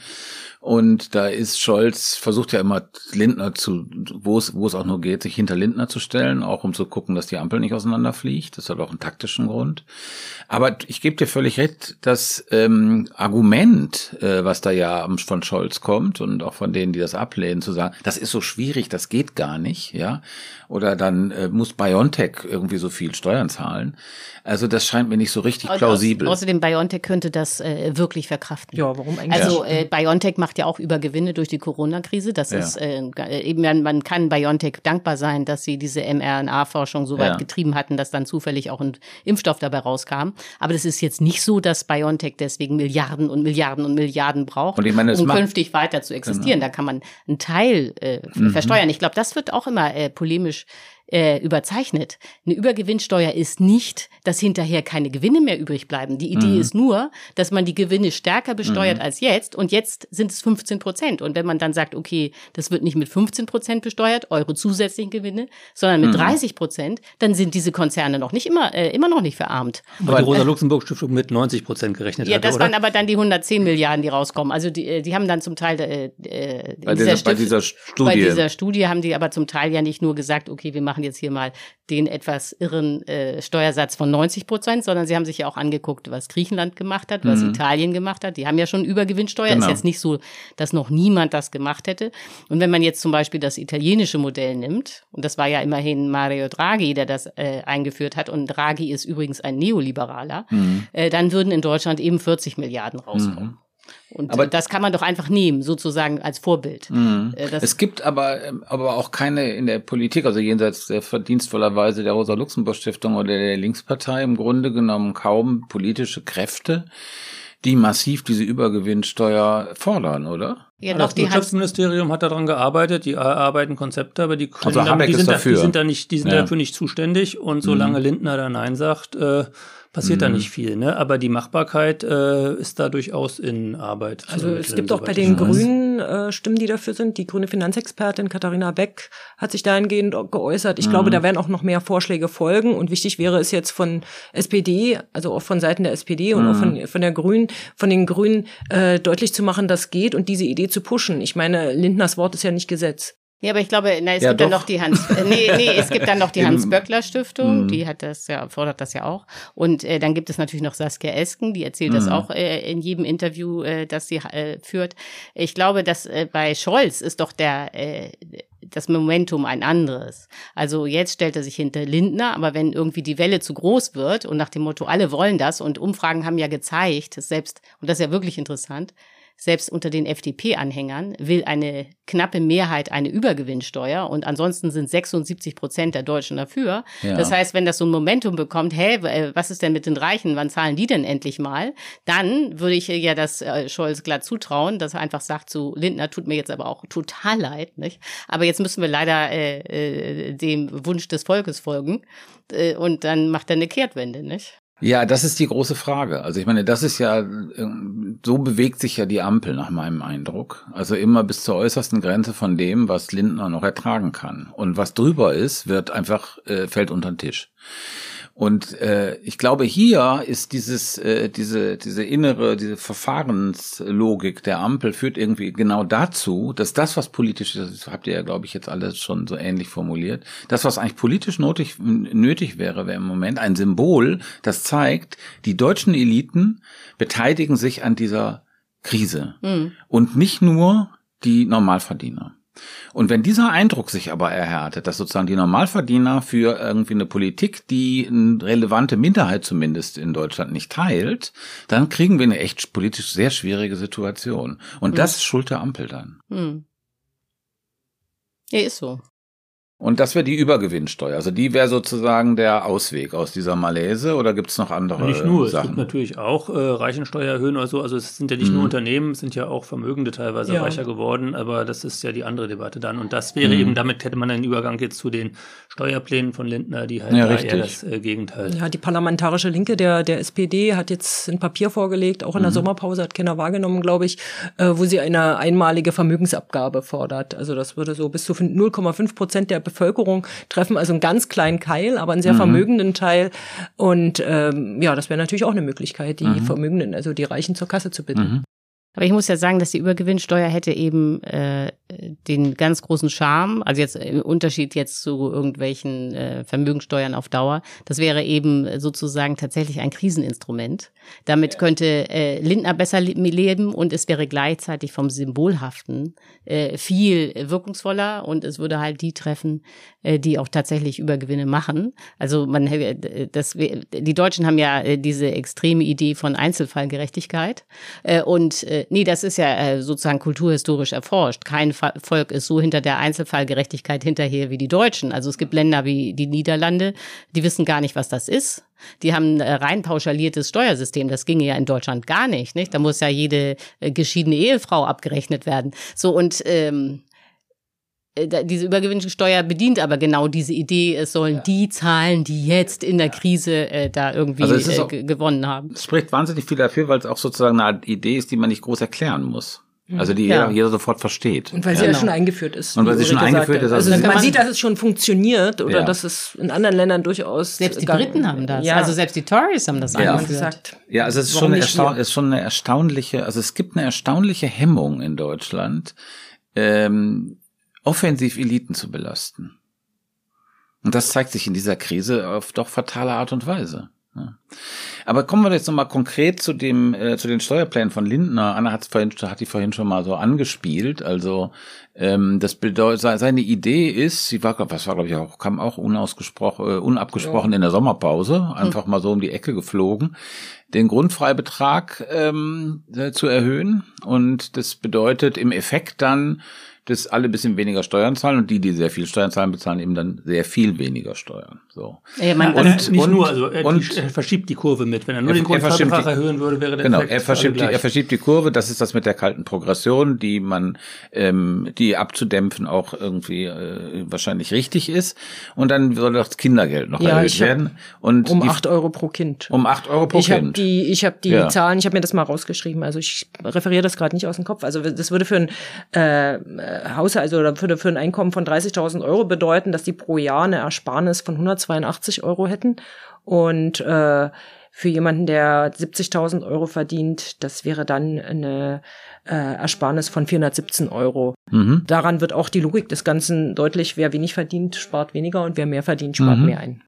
Und da ist Scholz, versucht ja immer Lindner zu, wo es, wo es auch nur geht, sich hinter Lindner zu stellen, auch um zu gucken, dass die Ampel nicht auseinanderfliegt. Das hat auch einen taktischen Grund. Aber ich gebe dir völlig recht, das ähm, Argument, äh, was da ja von Scholz kommt und auch von denen, die das ablehnen, zu sagen, das ist so schwierig, das geht gar nicht, ja. Oder dann äh, muss BioNTech irgendwie so viel Steuern zahlen. Also das scheint mir nicht so richtig plausibel. außerdem BioNTech könnte das äh, wirklich verkraften. Ja, warum eigentlich? Also äh, BioNTech macht ja auch Übergewinne durch die Corona-Krise. Das ja. ist äh, eben man kann BioNTech dankbar sein, dass sie diese mRNA-Forschung so weit ja. getrieben hatten, dass dann zufällig auch ein Impfstoff dabei rauskam. Aber das ist jetzt nicht so, dass BioNTech deswegen Milliarden und Milliarden und Milliarden braucht, meine, um künftig weiter zu existieren. Genau. Da kann man einen Teil äh, mhm. versteuern. Ich glaube, das wird auch immer äh, polemisch äh, überzeichnet. Eine Übergewinnsteuer ist nicht, dass hinterher keine Gewinne mehr übrig bleiben. Die Idee Mhm. ist nur, dass man die Gewinne stärker besteuert Mhm. als jetzt und jetzt sind es 15 Prozent. Und wenn man dann sagt, okay, das wird nicht mit 15 Prozent besteuert, eure zusätzlichen Gewinne, sondern mit Mhm. 30 Prozent, dann sind diese Konzerne noch nicht immer, äh, immer noch nicht verarmt. Aber die Rosa-Luxemburg-Stiftung mit 90 Prozent gerechnet Ja, hatte, das oder? waren aber dann die 110 Milliarden, die rauskommen. Also die, äh, die haben dann zum Teil äh, äh, in Bei dieser- bei Stift- dieser Studie. bei dieser Studie haben die aber zum Teil ja nicht nur gesagt, okay, wir machen jetzt hier mal den etwas irren äh, Steuersatz von 90 Prozent, sondern sie haben sich ja auch angeguckt, was Griechenland gemacht hat, was Mhm. Italien gemacht hat. Die haben ja schon Übergewinnsteuer. Genau. Ist jetzt nicht so, dass noch niemand das gemacht hätte. Und wenn man jetzt zum Beispiel das italienische Modell nimmt, und das war ja immerhin Mario Draghi, der das äh, eingeführt hat, und Draghi ist übrigens ein Neoliberaler, Mhm. äh, dann würden in Deutschland eben 40 Milliarden rauskommen. Und Aber- das kann man doch einfach nehmen, sozusagen als Vorbild. Mhm. Äh, Es gibt aber, ähm, aber auch keine in der Politik, also jenseits der verdienstvollerweise der Rosa-Luxemburg-Stiftung oder der Linkspartei im Grunde genommen kaum politische Kräfte, die massiv diese Übergewinnsteuer fordern, oder? Ja, das doch, die Hans, Wirtschaftsministerium hat daran gearbeitet, die erarbeiten Konzepte, aber die, können Also dann- die, sind da, dafür. die sind da nicht, die sind Ja. dafür nicht zuständig und solange Mhm. Lindner da Nein sagt, äh, passiert da Mhm. nicht viel. Ne? Aber die Machbarkeit äh, ist da durchaus in Arbeit. Also es gibt auch bei den weiß. Grünen äh, Stimmen, die dafür sind. Die grüne Finanzexpertin Katharina Beck hat sich dahingehend geäußert. Ich Mhm. glaube, da werden auch noch mehr Vorschläge folgen. Und wichtig wäre es jetzt von SPD, also auch von Seiten der SPD und Mhm. auch von, von der Grünen, von den Grünen äh, deutlich zu machen, das geht und diese Idee zu pushen. Ich meine, Lindners Wort ist ja nicht Gesetz. ja, aber ich glaube, na, es Ja, gibt dann doch. noch die Hans, äh, nee, nee, [LAUGHS] es gibt dann noch die Hans-Böckler-Stiftung, Mhm. die hat das ja, fordert das ja auch. Und äh, dann gibt es natürlich noch Saskia Esken, die erzählt das Mhm. auch äh, in jedem Interview, äh, das sie äh, führt. Ich glaube, dass äh, bei Scholz ist doch der, äh, das Momentum ein anderes. Also jetzt stellt er sich hinter Lindner, aber wenn irgendwie die Welle zu groß wird und nach dem Motto, alle wollen das und Umfragen haben ja gezeigt, selbst, und das ist ja wirklich interessant, selbst unter den FDP-Anhängern will eine knappe Mehrheit eine Übergewinnsteuer und ansonsten sind 76 Prozent der Deutschen dafür. Ja. Das heißt, wenn das so ein Momentum bekommt, hä, äh, was ist denn mit den Reichen, wann zahlen die denn endlich mal? Dann würde ich ja das äh, Scholz glatt zutrauen, dass er einfach sagt zu Lindner, tut mir jetzt aber auch total leid, nicht? Aber jetzt müssen wir leider äh, äh, dem Wunsch des Volkes folgen äh, und dann macht er eine Kehrtwende, nicht? Ja, das ist die große Frage. Also ich meine, das ist ja, ähm, so bewegt sich ja die Ampel nach meinem Eindruck. Also immer bis zur äußersten Grenze von dem, was Lindner noch ertragen kann. Und was drüber ist, wird einfach, äh, fällt unter den Tisch. Und äh, ich glaube, hier ist dieses, äh, diese, diese innere, diese Verfahrenslogik der Ampel führt irgendwie genau dazu, dass das, was politisch ist, das habt ihr ja, glaube ich, jetzt alles schon so ähnlich formuliert, das, was eigentlich politisch nötig, nötig wäre, wäre im Moment ein Symbol, das zeigt, die deutschen Eliten beteiligen sich an dieser Krise. Hm. Und nicht nur die Normalverdiener. Und wenn dieser Eindruck sich aber erhärtet, dass sozusagen die Normalverdiener für irgendwie eine Politik, die eine relevante Minderheit zumindest in Deutschland nicht teilt, dann kriegen wir eine echt politisch sehr schwierige Situation. Und das ist Schuld der Ampel dann. Hm. Ja, ist so. Und das wäre die Übergewinnsteuer. Also die wäre sozusagen der Ausweg aus dieser Malaise oder gibt es noch andere Nicht nur, es Sachen? gibt natürlich auch äh, Reichensteuer erhöhen oder so. Also es sind ja nicht Mhm. nur Unternehmen, es sind ja auch Vermögende teilweise Ja. reicher geworden, aber das ist ja die andere Debatte dann. Und das wäre Mhm. eben, damit hätte man einen Übergang jetzt zu den Steuerplänen von Lindner, die halt Ja, eher das äh, Gegenteil. Ja, die parlamentarische Linke der, der SPD hat jetzt ein Papier vorgelegt, auch in der Mhm. Sommerpause hat keiner wahrgenommen, glaube ich, äh, wo sie eine einmalige Vermögensabgabe fordert. Also das würde so bis zu 0,5 Prozent der Bevölkerung treffen, also einen ganz kleinen Keil, aber einen sehr Mhm. vermögenden Teil. Und ähm, ja, das wäre natürlich auch eine Möglichkeit, die Mhm. Vermögenden, also die Reichen zur Kasse zu bitten. Aber ich muss ja sagen, dass die Übergewinnsteuer hätte eben äh, den ganz großen Charme, also jetzt im Unterschied jetzt zu irgendwelchen äh, Vermögensteuern auf Dauer, das wäre eben sozusagen tatsächlich ein Kriseninstrument. Damit könnte äh, Lindner besser le leben und es wäre gleichzeitig vom Symbolhaften äh, viel wirkungsvoller und es würde halt die treffen, äh, die auch tatsächlich Übergewinne machen. Also man, äh, das, die Deutschen haben ja äh, diese extreme Idee von Einzelfallgerechtigkeit äh, und äh, nee, das ist ja äh, sozusagen kulturhistorisch erforscht. Kein Volk ist so hinter der Einzelfallgerechtigkeit hinterher wie die Deutschen. Also es gibt Länder wie die Niederlande, die wissen gar nicht, was das ist. Die haben ein äh, rein pauschaliertes Steuersystem. Das ginge ja in Deutschland gar nicht. nicht? Da muss ja jede äh, geschiedene Ehefrau abgerechnet werden. So und ähm, äh, diese Übergewinnsteuer bedient aber genau diese Idee, es sollen ja. die zahlen, die jetzt in der Krise äh, da irgendwie also äh, auch, gewonnen haben. Es spricht wahnsinnig viel dafür, weil es auch sozusagen eine Idee ist, die man nicht groß erklären muss. Also die ja. jeder, sofort versteht. Und weil sie ja, genau. schon eingeführt ist. Und weil sie schon eingeführt ist. Also, also man, man sieht, dass es schon funktioniert oder ja. dass es in anderen Ländern durchaus. Selbst die Briten haben das. Ja. Also selbst die Tories haben das ja. eingeführt. Ja, also es ist schon, erstaun ist schon eine erstaunliche, also es gibt eine erstaunliche Hemmung in Deutschland, ähm, offensiv Eliten zu belasten. Und das zeigt sich in dieser Krise auf doch fatale Art und Weise. Aber kommen wir jetzt nochmal konkret zu dem, äh, zu den Steuerplänen von Lindner. Anna hat vorhin, hat die vorhin schon mal so angespielt. Also ähm, das bedeutet, seine Idee ist, sie war, was war glaube ich auch, kam auch unausgesprochen, äh, unabgesprochen ja. in der Sommerpause, einfach hm. mal so um die Ecke geflogen, den Grundfreibetrag ähm, äh, zu erhöhen. Und das bedeutet im Effekt dann dass alle bisschen weniger Steuern zahlen und die, die sehr viel Steuern zahlen, bezahlen eben dann sehr viel weniger Steuern. So. Ja, man, und, also nicht und, nur, also er, und, er verschiebt die Kurve mit. Wenn er nur er, den Grundfreibetrag erhöhen würde, wäre der Genau, Effekt er verschiebt, die, er verschiebt die Kurve. Das ist das mit der kalten Progression, die man, ähm, die abzudämpfen auch irgendwie äh, wahrscheinlich richtig ist. Und dann soll das Kindergeld noch ja, erhöht werden. Und um acht Euro pro Kind. Um acht Euro pro ich Kind. Hab die, ich habe die ja. Zahlen, ich habe mir das mal rausgeschrieben. Also ich referiere das gerade nicht aus dem Kopf. Also das würde für ein äh, Haushalt, also für, für ein Einkommen von 30.000 Euro bedeuten, dass die pro Jahr eine Ersparnis von 182 Euro hätten. Und äh, für jemanden, der 70.000 Euro verdient, das wäre dann eine äh, Ersparnis von 417 Euro. Mhm. Daran wird auch die Logik des Ganzen deutlich. Wer wenig verdient, spart weniger und wer mehr verdient, spart mhm. mehr ein.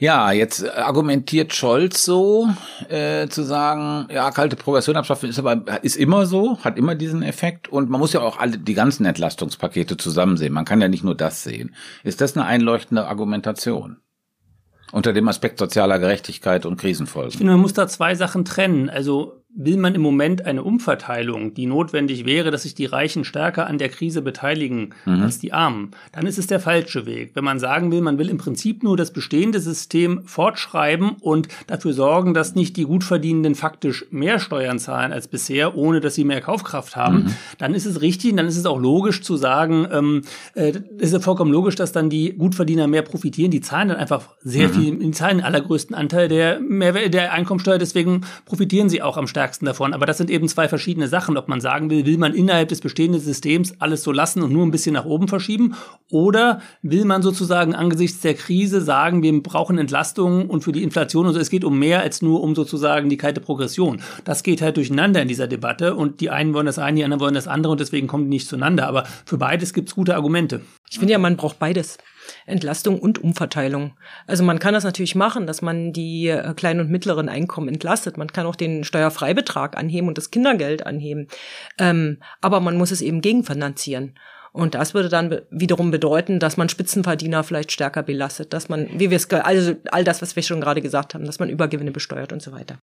Ja, jetzt argumentiert Scholz so, äh, zu sagen, ja, kalte Progression abschaffen ist aber ist immer so, hat immer diesen Effekt und man muss ja auch alle die ganzen Entlastungspakete zusammen sehen. Man kann ja nicht nur das sehen. Ist das eine einleuchtende Argumentation? Unter dem Aspekt sozialer Gerechtigkeit und Krisenfolgen. Ich finde, man muss da zwei Sachen trennen. Also will man im Moment eine Umverteilung, die notwendig wäre, dass sich die Reichen stärker an der Krise beteiligen mhm. als die Armen, dann ist es der falsche Weg. Wenn man sagen will, man will im Prinzip nur das bestehende System fortschreiben und dafür sorgen, dass nicht die Gutverdienenden faktisch mehr Steuern zahlen als bisher, ohne dass sie mehr Kaufkraft haben, mhm. dann ist es richtig dann ist es auch logisch zu sagen, ähm, äh, ist es vollkommen logisch, dass dann die Gutverdiener mehr profitieren. Die zahlen dann einfach sehr mhm. viel, die zahlen den allergrößten Anteil der, Mehrwert, der Einkommensteuer, deswegen profitieren sie auch am stärksten stärksten davon. Aber das sind eben zwei verschiedene Sachen. Ob man sagen will, will man innerhalb des bestehenden Systems alles so lassen und nur ein bisschen nach oben verschieben? Oder will man sozusagen angesichts der Krise sagen, wir brauchen Entlastungen und für die Inflation und so, es geht um mehr als nur um sozusagen die kalte Progression. Das geht halt durcheinander in dieser Debatte und die einen wollen das eine, die anderen wollen das andere und deswegen kommen die nicht zueinander. Aber für beides gibt es gute Argumente. Ich finde ja, man braucht beides. Entlastung und Umverteilung. Also man kann das natürlich machen, dass man die äh, kleinen und mittleren Einkommen entlastet. Man kann auch den Steuerfreibetrag anheben und das Kindergeld anheben. Ähm, aber man muss es eben gegenfinanzieren. Und das würde dann wiederum bedeuten, dass man Spitzenverdiener vielleicht stärker belastet, dass man, wie wir es, also all das, was wir schon gerade gesagt haben, dass man Übergewinne besteuert und so weiter.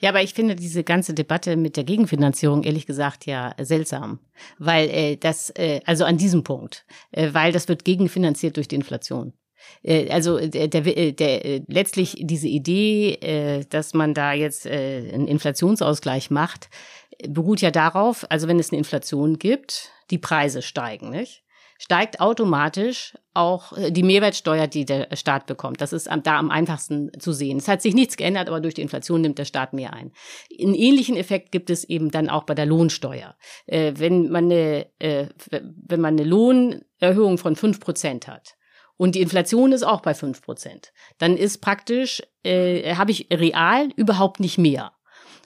Ja, aber ich finde diese ganze Debatte mit der Gegenfinanzierung ehrlich gesagt ja seltsam, weil äh, das äh, also an diesem Punkt, äh, weil das wird gegenfinanziert durch die Inflation. Äh, also der, der, äh, der äh, letztlich diese Idee, äh, dass man da jetzt äh, einen Inflationsausgleich macht, beruht ja darauf, also wenn es eine Inflation gibt, die Preise steigen, nicht? Steigt automatisch auch äh, die Mehrwertsteuer, die der Staat bekommt. Das ist da am einfachsten zu sehen. Es hat sich nichts geändert, aber durch die Inflation nimmt der Staat mehr ein. Einen ähnlichen Effekt gibt es eben dann auch bei der Lohnsteuer. Äh, wenn man eine, äh, wenn man eine Lohnerhöhung von fünf Prozent hat, und die Inflation ist auch bei fünf Prozent, dann ist praktisch, äh, habe ich real überhaupt nicht mehr.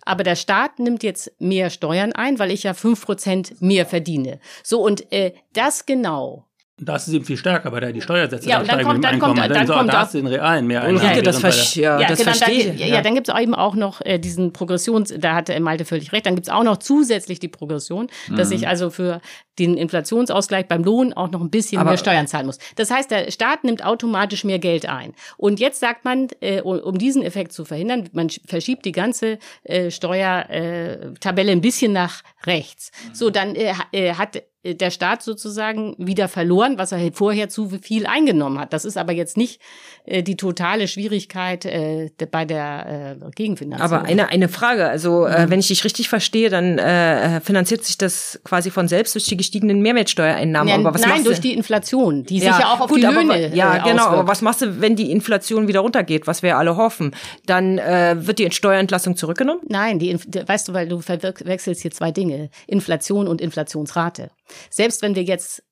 Aber der Staat nimmt jetzt mehr Steuern ein, weil ich ja fünf Prozent mehr verdiene. So, und äh, das genau das ist eben viel stärker, weil da die Steuersätze ja, dann steigen kommt, mit dem dann Einkommen. Kommt, dann, dann so, kommt da hast du den realen Mehreinnahmen. Ja, das, ver ja, ja, das genau, verstehe dann, ja, ja, dann gibt es eben auch noch äh, diesen Progressions, da hatte Malte völlig recht, dann gibt es auch noch zusätzlich die Progression, mhm. dass ich also für den Inflationsausgleich beim Lohn auch noch ein bisschen Aber, mehr Steuern zahlen muss. Das heißt, der Staat nimmt automatisch mehr Geld ein. Und jetzt sagt man, äh, um diesen Effekt zu verhindern, man verschiebt die ganze äh, Steuertabelle äh, ein bisschen nach rechts. So, dann äh, äh hat äh, der Staat sozusagen wieder verloren, was er vorher zu viel eingenommen hat. Das ist aber jetzt nicht äh, die totale Schwierigkeit äh, bei der äh, Gegenfinanzierung. Aber eine, eine Frage, also äh, mhm. wenn ich dich richtig verstehe, dann äh, finanziert sich das quasi von selbst durch die gestiegenen Mehrwertsteuereinnahmen. Ja, aber was nein, durch die Inflation, die ja, sich ja auch auf gut, die Löhne aber, Ja, äh, genau. Aber was machst du, wenn die Inflation wieder runtergeht, was wir alle hoffen? Dann äh, wird die Steuerentlastung zurückgenommen? Nein, die, weißt du, weil du verwechselst hier zwei Dinge. Inflation und Inflationsrate. Selbst wenn wir jetzt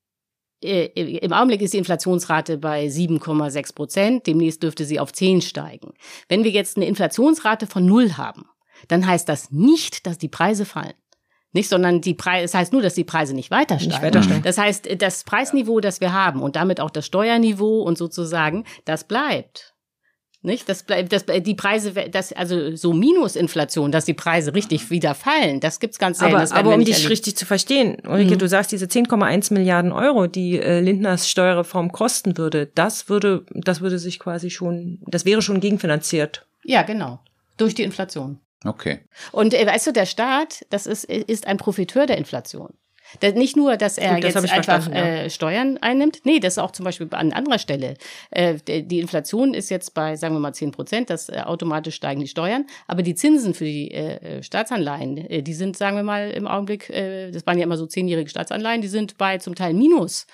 äh, im Augenblick ist die Inflationsrate bei 7,6 Prozent. Demnächst dürfte sie auf 10 steigen. Wenn wir jetzt eine Inflationsrate von null haben, dann heißt das nicht, dass die Preise fallen. Nicht, sondern die Preise, das heißt nur, dass die Preise nicht weiter steigen. Nicht weiter steigen. Das heißt, das Preisniveau, das wir haben und damit auch das Steuerniveau und sozusagen, das bleibt. Nicht? Das bleibt, das, die Preise, das, also so Minusinflation, dass die Preise richtig wieder fallen, das gibt's ganz selten. Aber, aber um dich erlebt. richtig zu verstehen, Ulrike, mhm. du sagst, diese 10,1 Milliarden Euro, die äh, Lindners Steuerreform kosten würde, das würde, das würde sich quasi schon, das wäre schon gegenfinanziert. Ja, genau. Durch die Inflation. Okay. Und äh, weißt du, der Staat, das ist, ist ein Profiteur der Inflation. Nicht nur, dass er Gut, das jetzt einfach äh, Steuern einnimmt, nee, das ist auch zum Beispiel an anderer Stelle. Äh, die Inflation ist jetzt bei, sagen wir mal, 10 Prozent, das äh, automatisch steigen die Steuern, aber die Zinsen für die äh, Staatsanleihen, äh, die sind, sagen wir mal, im Augenblick, äh, das waren ja immer so zehnjährige Staatsanleihen, die sind bei zum Teil Minus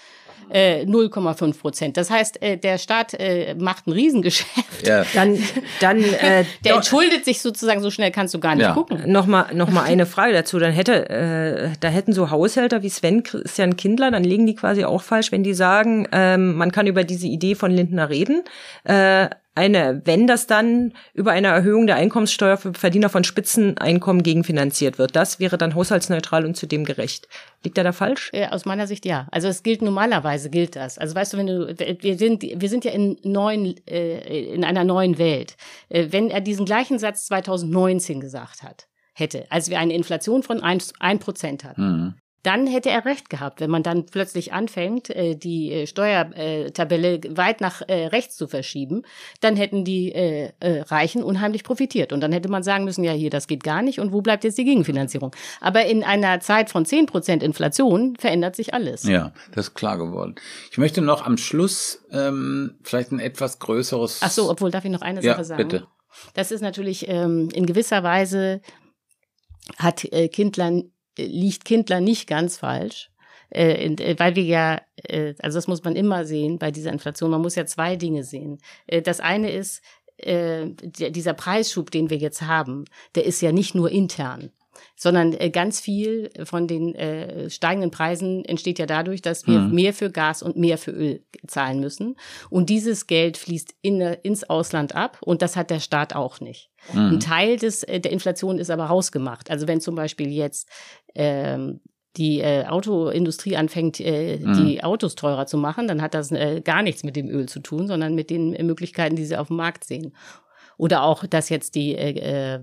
äh, 0,5 Prozent. Das heißt, äh, der Staat äh, macht ein Riesengeschäft. Ja. Dann, dann [LAUGHS] äh, der entschuldet sich sozusagen so schnell kannst du gar nicht ja. gucken. Nochmal noch mal eine Frage dazu. Dann hätte, äh, da hätten so Haushälter wie Sven Christian Kindler, dann legen die quasi auch falsch, wenn die sagen, ähm, man kann über diese Idee von Lindner reden. Äh, eine, wenn das dann über eine Erhöhung der Einkommenssteuer für Verdiener von Spitzeneinkommen gegenfinanziert wird. Das wäre dann haushaltsneutral und zudem gerecht. Liegt er da falsch? Äh, aus meiner Sicht ja. Also es gilt normalerweise gilt das. Also weißt du, wenn du wir sind wir sind ja in neuen äh, in einer neuen Welt. Äh, wenn er diesen gleichen Satz 2019 gesagt hat, hätte, als wir eine Inflation von ein Prozent hatten, mhm dann hätte er recht gehabt. Wenn man dann plötzlich anfängt, äh, die äh, Steuertabelle weit nach äh, rechts zu verschieben, dann hätten die Reichen unheimlich profitiert. Und dann hätte man sagen müssen, ja, hier, das geht gar nicht. Und wo bleibt jetzt die Gegenfinanzierung? Aber in einer Zeit von zehn Prozent Inflation verändert sich alles. Ja, das ist klar geworden. Ich möchte noch am Schluss ähm, vielleicht ein etwas größeres. Ach so, obwohl darf ich noch eine ja, Sache sagen? Bitte. Das ist natürlich ähm, in gewisser Weise hat äh, Kindler liegt Kindler nicht ganz falsch. Äh, äh, weil wir ja, äh, also das muss man immer sehen bei dieser Inflation, man muss ja zwei Dinge sehen. Das eine ist, dieser Preisschub, den wir jetzt haben, der ist ja nicht nur intern sondern äh, ganz viel von den äh, steigenden Preisen entsteht ja dadurch, dass wir mhm. mehr für Gas und mehr für Öl zahlen müssen. Und dieses Geld fließt in, ins Ausland ab und das hat der Staat auch nicht. Mhm. Ein Teil des, äh, der Inflation ist aber hausgemacht. Also wenn zum Beispiel jetzt ähm, die äh, Autoindustrie anfängt, äh, mhm. die Autos teurer zu machen, dann hat das äh, gar nichts mit dem Öl zu tun, sondern mit den Möglichkeiten, die sie auf dem Markt sehen. Oder auch, dass jetzt die, äh, äh,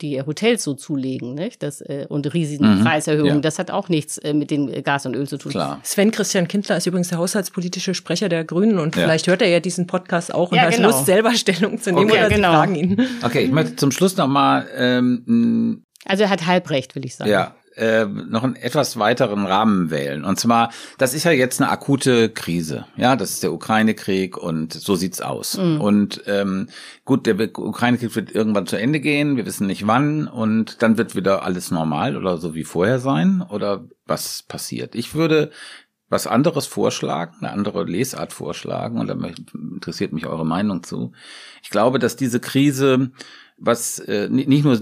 die Hotels so zulegen, nicht? Das, äh, und riesigen mhm. Preiserhöhungen, ja. das hat auch nichts äh, mit dem Gas und Öl zu tun. Klar. Sven Christian Kindler ist übrigens der haushaltspolitische Sprecher der Grünen und ja. vielleicht hört er ja diesen Podcast auch und ja, hat genau. Lust, selber Stellung zu nehmen okay, oder genau. fragen ihn. Okay, ich möchte zum Schluss nochmal ähm, also er hat Halbrecht, will ich sagen. Ja, äh, noch einen etwas weiteren Rahmen wählen. Und zwar, das ist ja jetzt eine akute Krise. Ja, das ist der Ukraine-Krieg und so sieht's aus. Mhm. Und ähm, gut, der Ukraine-Krieg wird irgendwann zu Ende gehen. Wir wissen nicht wann. Und dann wird wieder alles normal oder so wie vorher sein. Oder was passiert? Ich würde was anderes vorschlagen, eine andere Lesart vorschlagen. Und da interessiert mich eure Meinung zu. Ich glaube, dass diese Krise was äh, nicht nur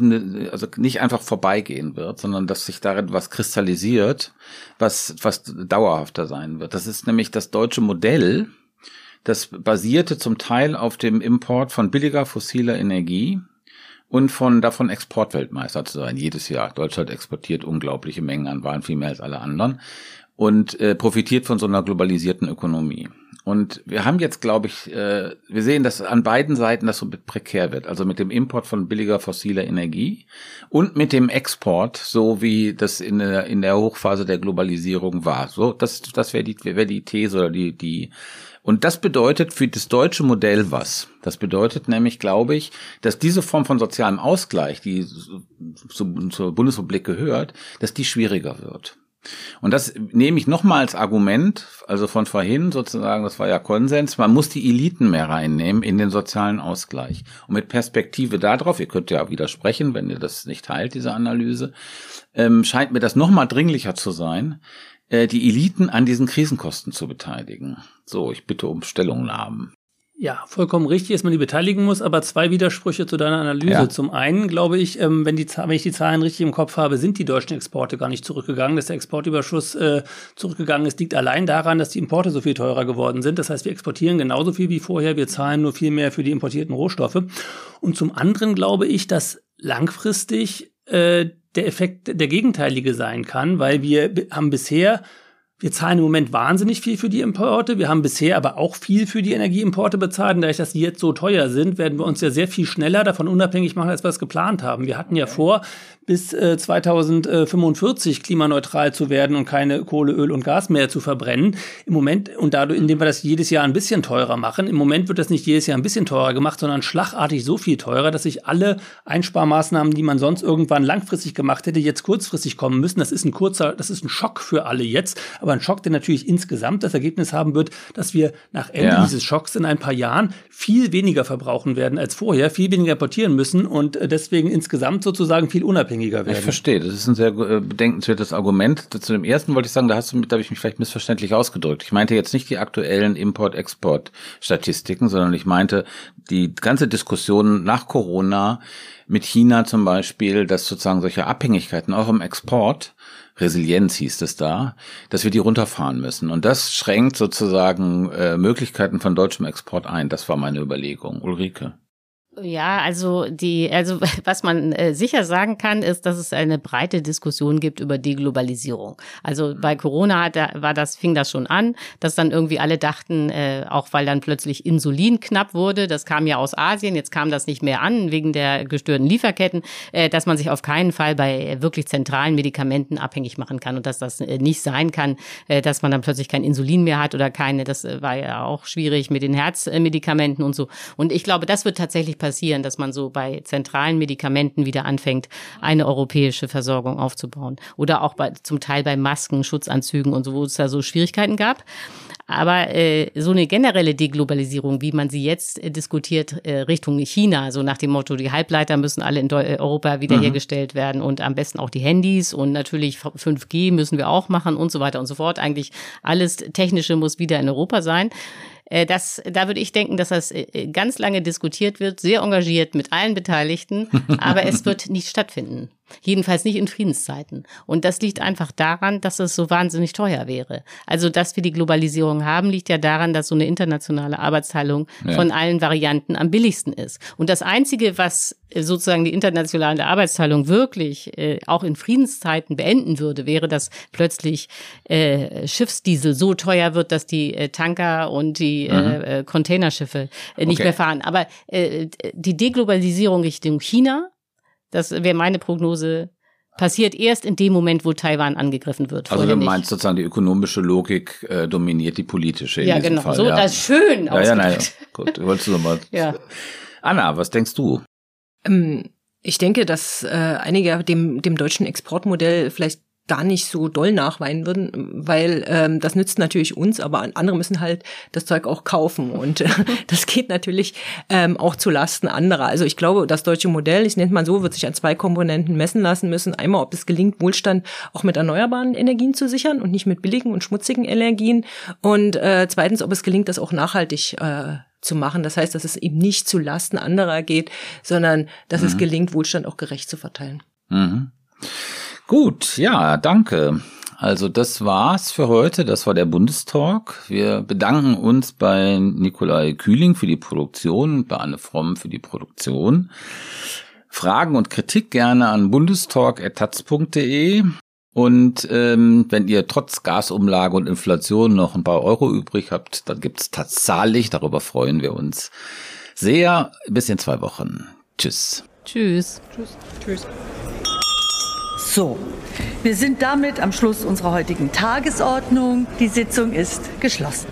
also nicht einfach vorbeigehen wird, sondern dass sich darin was kristallisiert, was was dauerhafter sein wird. Das ist nämlich das deutsche Modell, das basierte zum Teil auf dem Import von billiger fossiler Energie und von davon Exportweltmeister zu sein jedes Jahr. Deutschland exportiert unglaubliche Mengen an Waren, viel mehr als alle anderen und äh, profitiert von so einer globalisierten Ökonomie. Und wir haben jetzt, glaube ich, äh, wir sehen, dass an beiden Seiten das so prekär wird. Also mit dem Import von billiger fossiler Energie und mit dem Export, so wie das in der, in der Hochphase der Globalisierung war. So, das, das wäre die, wäre die These oder die, die, und das bedeutet für das deutsche Modell was? Das bedeutet nämlich, glaube ich, dass diese Form von sozialem Ausgleich, die zur Bundesrepublik gehört, dass die schwieriger wird. Und das nehme ich nochmal als Argument, also von vorhin sozusagen, das war ja Konsens, man muss die Eliten mehr reinnehmen in den sozialen Ausgleich. Und mit Perspektive darauf, ihr könnt ja widersprechen, wenn ihr das nicht teilt, diese Analyse, ähm, scheint mir das nochmal dringlicher zu sein, äh, die Eliten an diesen Krisenkosten zu beteiligen. So, ich bitte um Stellungnahmen. Ja, vollkommen richtig, dass man die beteiligen muss, aber zwei Widersprüche zu deiner Analyse. Ja. Zum einen glaube ich, ähm, wenn, die, wenn ich die Zahlen richtig im Kopf habe, sind die deutschen Exporte gar nicht zurückgegangen. Dass der Exportüberschuss äh, zurückgegangen ist, liegt allein daran, dass die Importe so viel teurer geworden sind. Das heißt, wir exportieren genauso viel wie vorher, wir zahlen nur viel mehr für die importierten Rohstoffe. Und zum anderen glaube ich, dass langfristig äh, der Effekt der gegenteilige sein kann, weil wir haben bisher wir zahlen im Moment wahnsinnig viel für die Importe. Wir haben bisher aber auch viel für die Energieimporte bezahlt. Und dadurch, dass die jetzt so teuer sind, werden wir uns ja sehr viel schneller davon unabhängig machen, als wir es geplant haben. Wir hatten ja vor, bis äh, 2045 klimaneutral zu werden und keine Kohle, Öl und Gas mehr zu verbrennen. Im Moment, und dadurch, indem wir das jedes Jahr ein bisschen teurer machen, im Moment wird das nicht jedes Jahr ein bisschen teurer gemacht, sondern schlagartig so viel teurer, dass sich alle Einsparmaßnahmen, die man sonst irgendwann langfristig gemacht hätte, jetzt kurzfristig kommen müssen. Das ist ein kurzer, das ist ein Schock für alle jetzt. Aber aber ein Schock, der natürlich insgesamt das Ergebnis haben wird, dass wir nach Ende ja. dieses Schocks in ein paar Jahren viel weniger verbrauchen werden als vorher, viel weniger importieren müssen und äh, deswegen insgesamt sozusagen viel unabhängiger werden. Ich verstehe, das ist ein sehr äh, bedenkenswertes Argument. Zu dem ersten wollte ich sagen, da hast du, da habe ich mich vielleicht missverständlich ausgedrückt. Ich meinte jetzt nicht die aktuellen Import-Export-Statistiken, sondern ich meinte die ganze Diskussion nach Corona mit China zum Beispiel, dass sozusagen solche Abhängigkeiten auch im Export Resilienz hieß es da, dass wir die runterfahren müssen. Und das schränkt sozusagen äh, Möglichkeiten von deutschem Export ein. Das war meine Überlegung. Ulrike. Ja, also die, also [LAUGHS] was man äh, sicher sagen kann, ist, dass es eine breite Diskussion gibt über Deglobalisierung. Also bei Corona hat, war das, fing das schon an, dass dann irgendwie alle dachten, äh, auch weil dann plötzlich Insulin knapp wurde, das kam ja aus Asien, jetzt kam das nicht mehr an wegen der gestörten Lieferketten, äh, dass man sich auf keinen Fall bei wirklich zentralen Medikamenten abhängig machen kann und dass das äh, nicht sein kann, äh, dass man dann plötzlich kein Insulin mehr hat oder keine. Das war ja auch schwierig mit den Herzmedikamenten und so. Und ich glaube, das wird tatsächlich passieren, dass man so bei zentralen Medikamenten wieder anfängt, eine europäische Versorgung aufzubauen. Oder auch bei, zum Teil bei Masken, Schutzanzügen und so, wo es da so Schwierigkeiten gab. Aber äh, so eine generelle Deglobalisierung, wie man sie jetzt äh, diskutiert, äh, Richtung China, so nach dem Motto, die Halbleiter müssen alle in Deu äh, Europa wiederhergestellt mhm. werden und am besten auch die Handys und natürlich 5G müssen wir auch machen und so weiter und so fort. Eigentlich alles Technische muss wieder in Europa sein. Äh, das, da würde ich denken, dass das äh, ganz lange diskutiert wird, sehr engagiert mit allen Beteiligten, [LAUGHS] aber es wird nicht stattfinden. Jedenfalls nicht in Friedenszeiten. Und das liegt einfach daran, dass es so wahnsinnig teuer wäre. Also, dass wir die Globalisierung haben, liegt ja daran, dass so eine internationale Arbeitsteilung ja. von allen Varianten am billigsten ist. Und das Einzige, was äh, sozusagen die internationale Arbeitsteilung wirklich äh, auch in Friedenszeiten beenden würde, wäre, dass plötzlich äh, Schiffsdiesel so teuer wird, dass die äh, Tanker und die äh, mhm. äh, Containerschiffe äh, nicht okay. mehr fahren. Aber äh, die Deglobalisierung Richtung China das wäre meine Prognose. Passiert erst in dem Moment, wo Taiwan angegriffen wird. Also du meinst sozusagen, die ökonomische Logik äh, dominiert die politische. ja, genau. Fall, so, ja. das ist schön ja, ja, nein, Gut, wolltest du nochmal. [LAUGHS] ja. Anna, was denkst du? Ähm, ich denke, dass äh, einige dem, dem deutschen Exportmodell vielleicht gar nicht so doll nachweinen würden, weil ähm, das nützt natürlich uns, aber andere müssen halt das Zeug auch kaufen und äh, [LAUGHS] das geht natürlich ähm, auch zu Lasten anderer. Also ich glaube, das deutsche Modell, ich nenne mal so, wird sich an zwei Komponenten messen lassen müssen. Einmal, ob es gelingt, Wohlstand auch mit erneuerbaren Energien zu sichern und nicht mit billigen und schmutzigen Energien und äh, zweitens, ob es gelingt, das auch nachhaltig äh, zu machen. Das heißt, dass es eben nicht zu Lasten anderer geht, sondern dass mhm. es gelingt, Wohlstand auch gerecht zu verteilen. Mhm. Gut, ja, danke. Also das war's für heute. Das war der Bundestalk. Wir bedanken uns bei Nikolai Kühling für die Produktion, bei Anne Fromm für die Produktion. Fragen und Kritik gerne an bundestalk.taz.de. Und ähm, wenn ihr trotz Gasumlage und Inflation noch ein paar Euro übrig habt, dann gibt's tatsächlich, darüber freuen wir uns sehr. Bis in zwei Wochen. Tschüss. Tschüss. Tschüss. Tschüss. So, wir sind damit am Schluss unserer heutigen Tagesordnung. Die Sitzung ist geschlossen.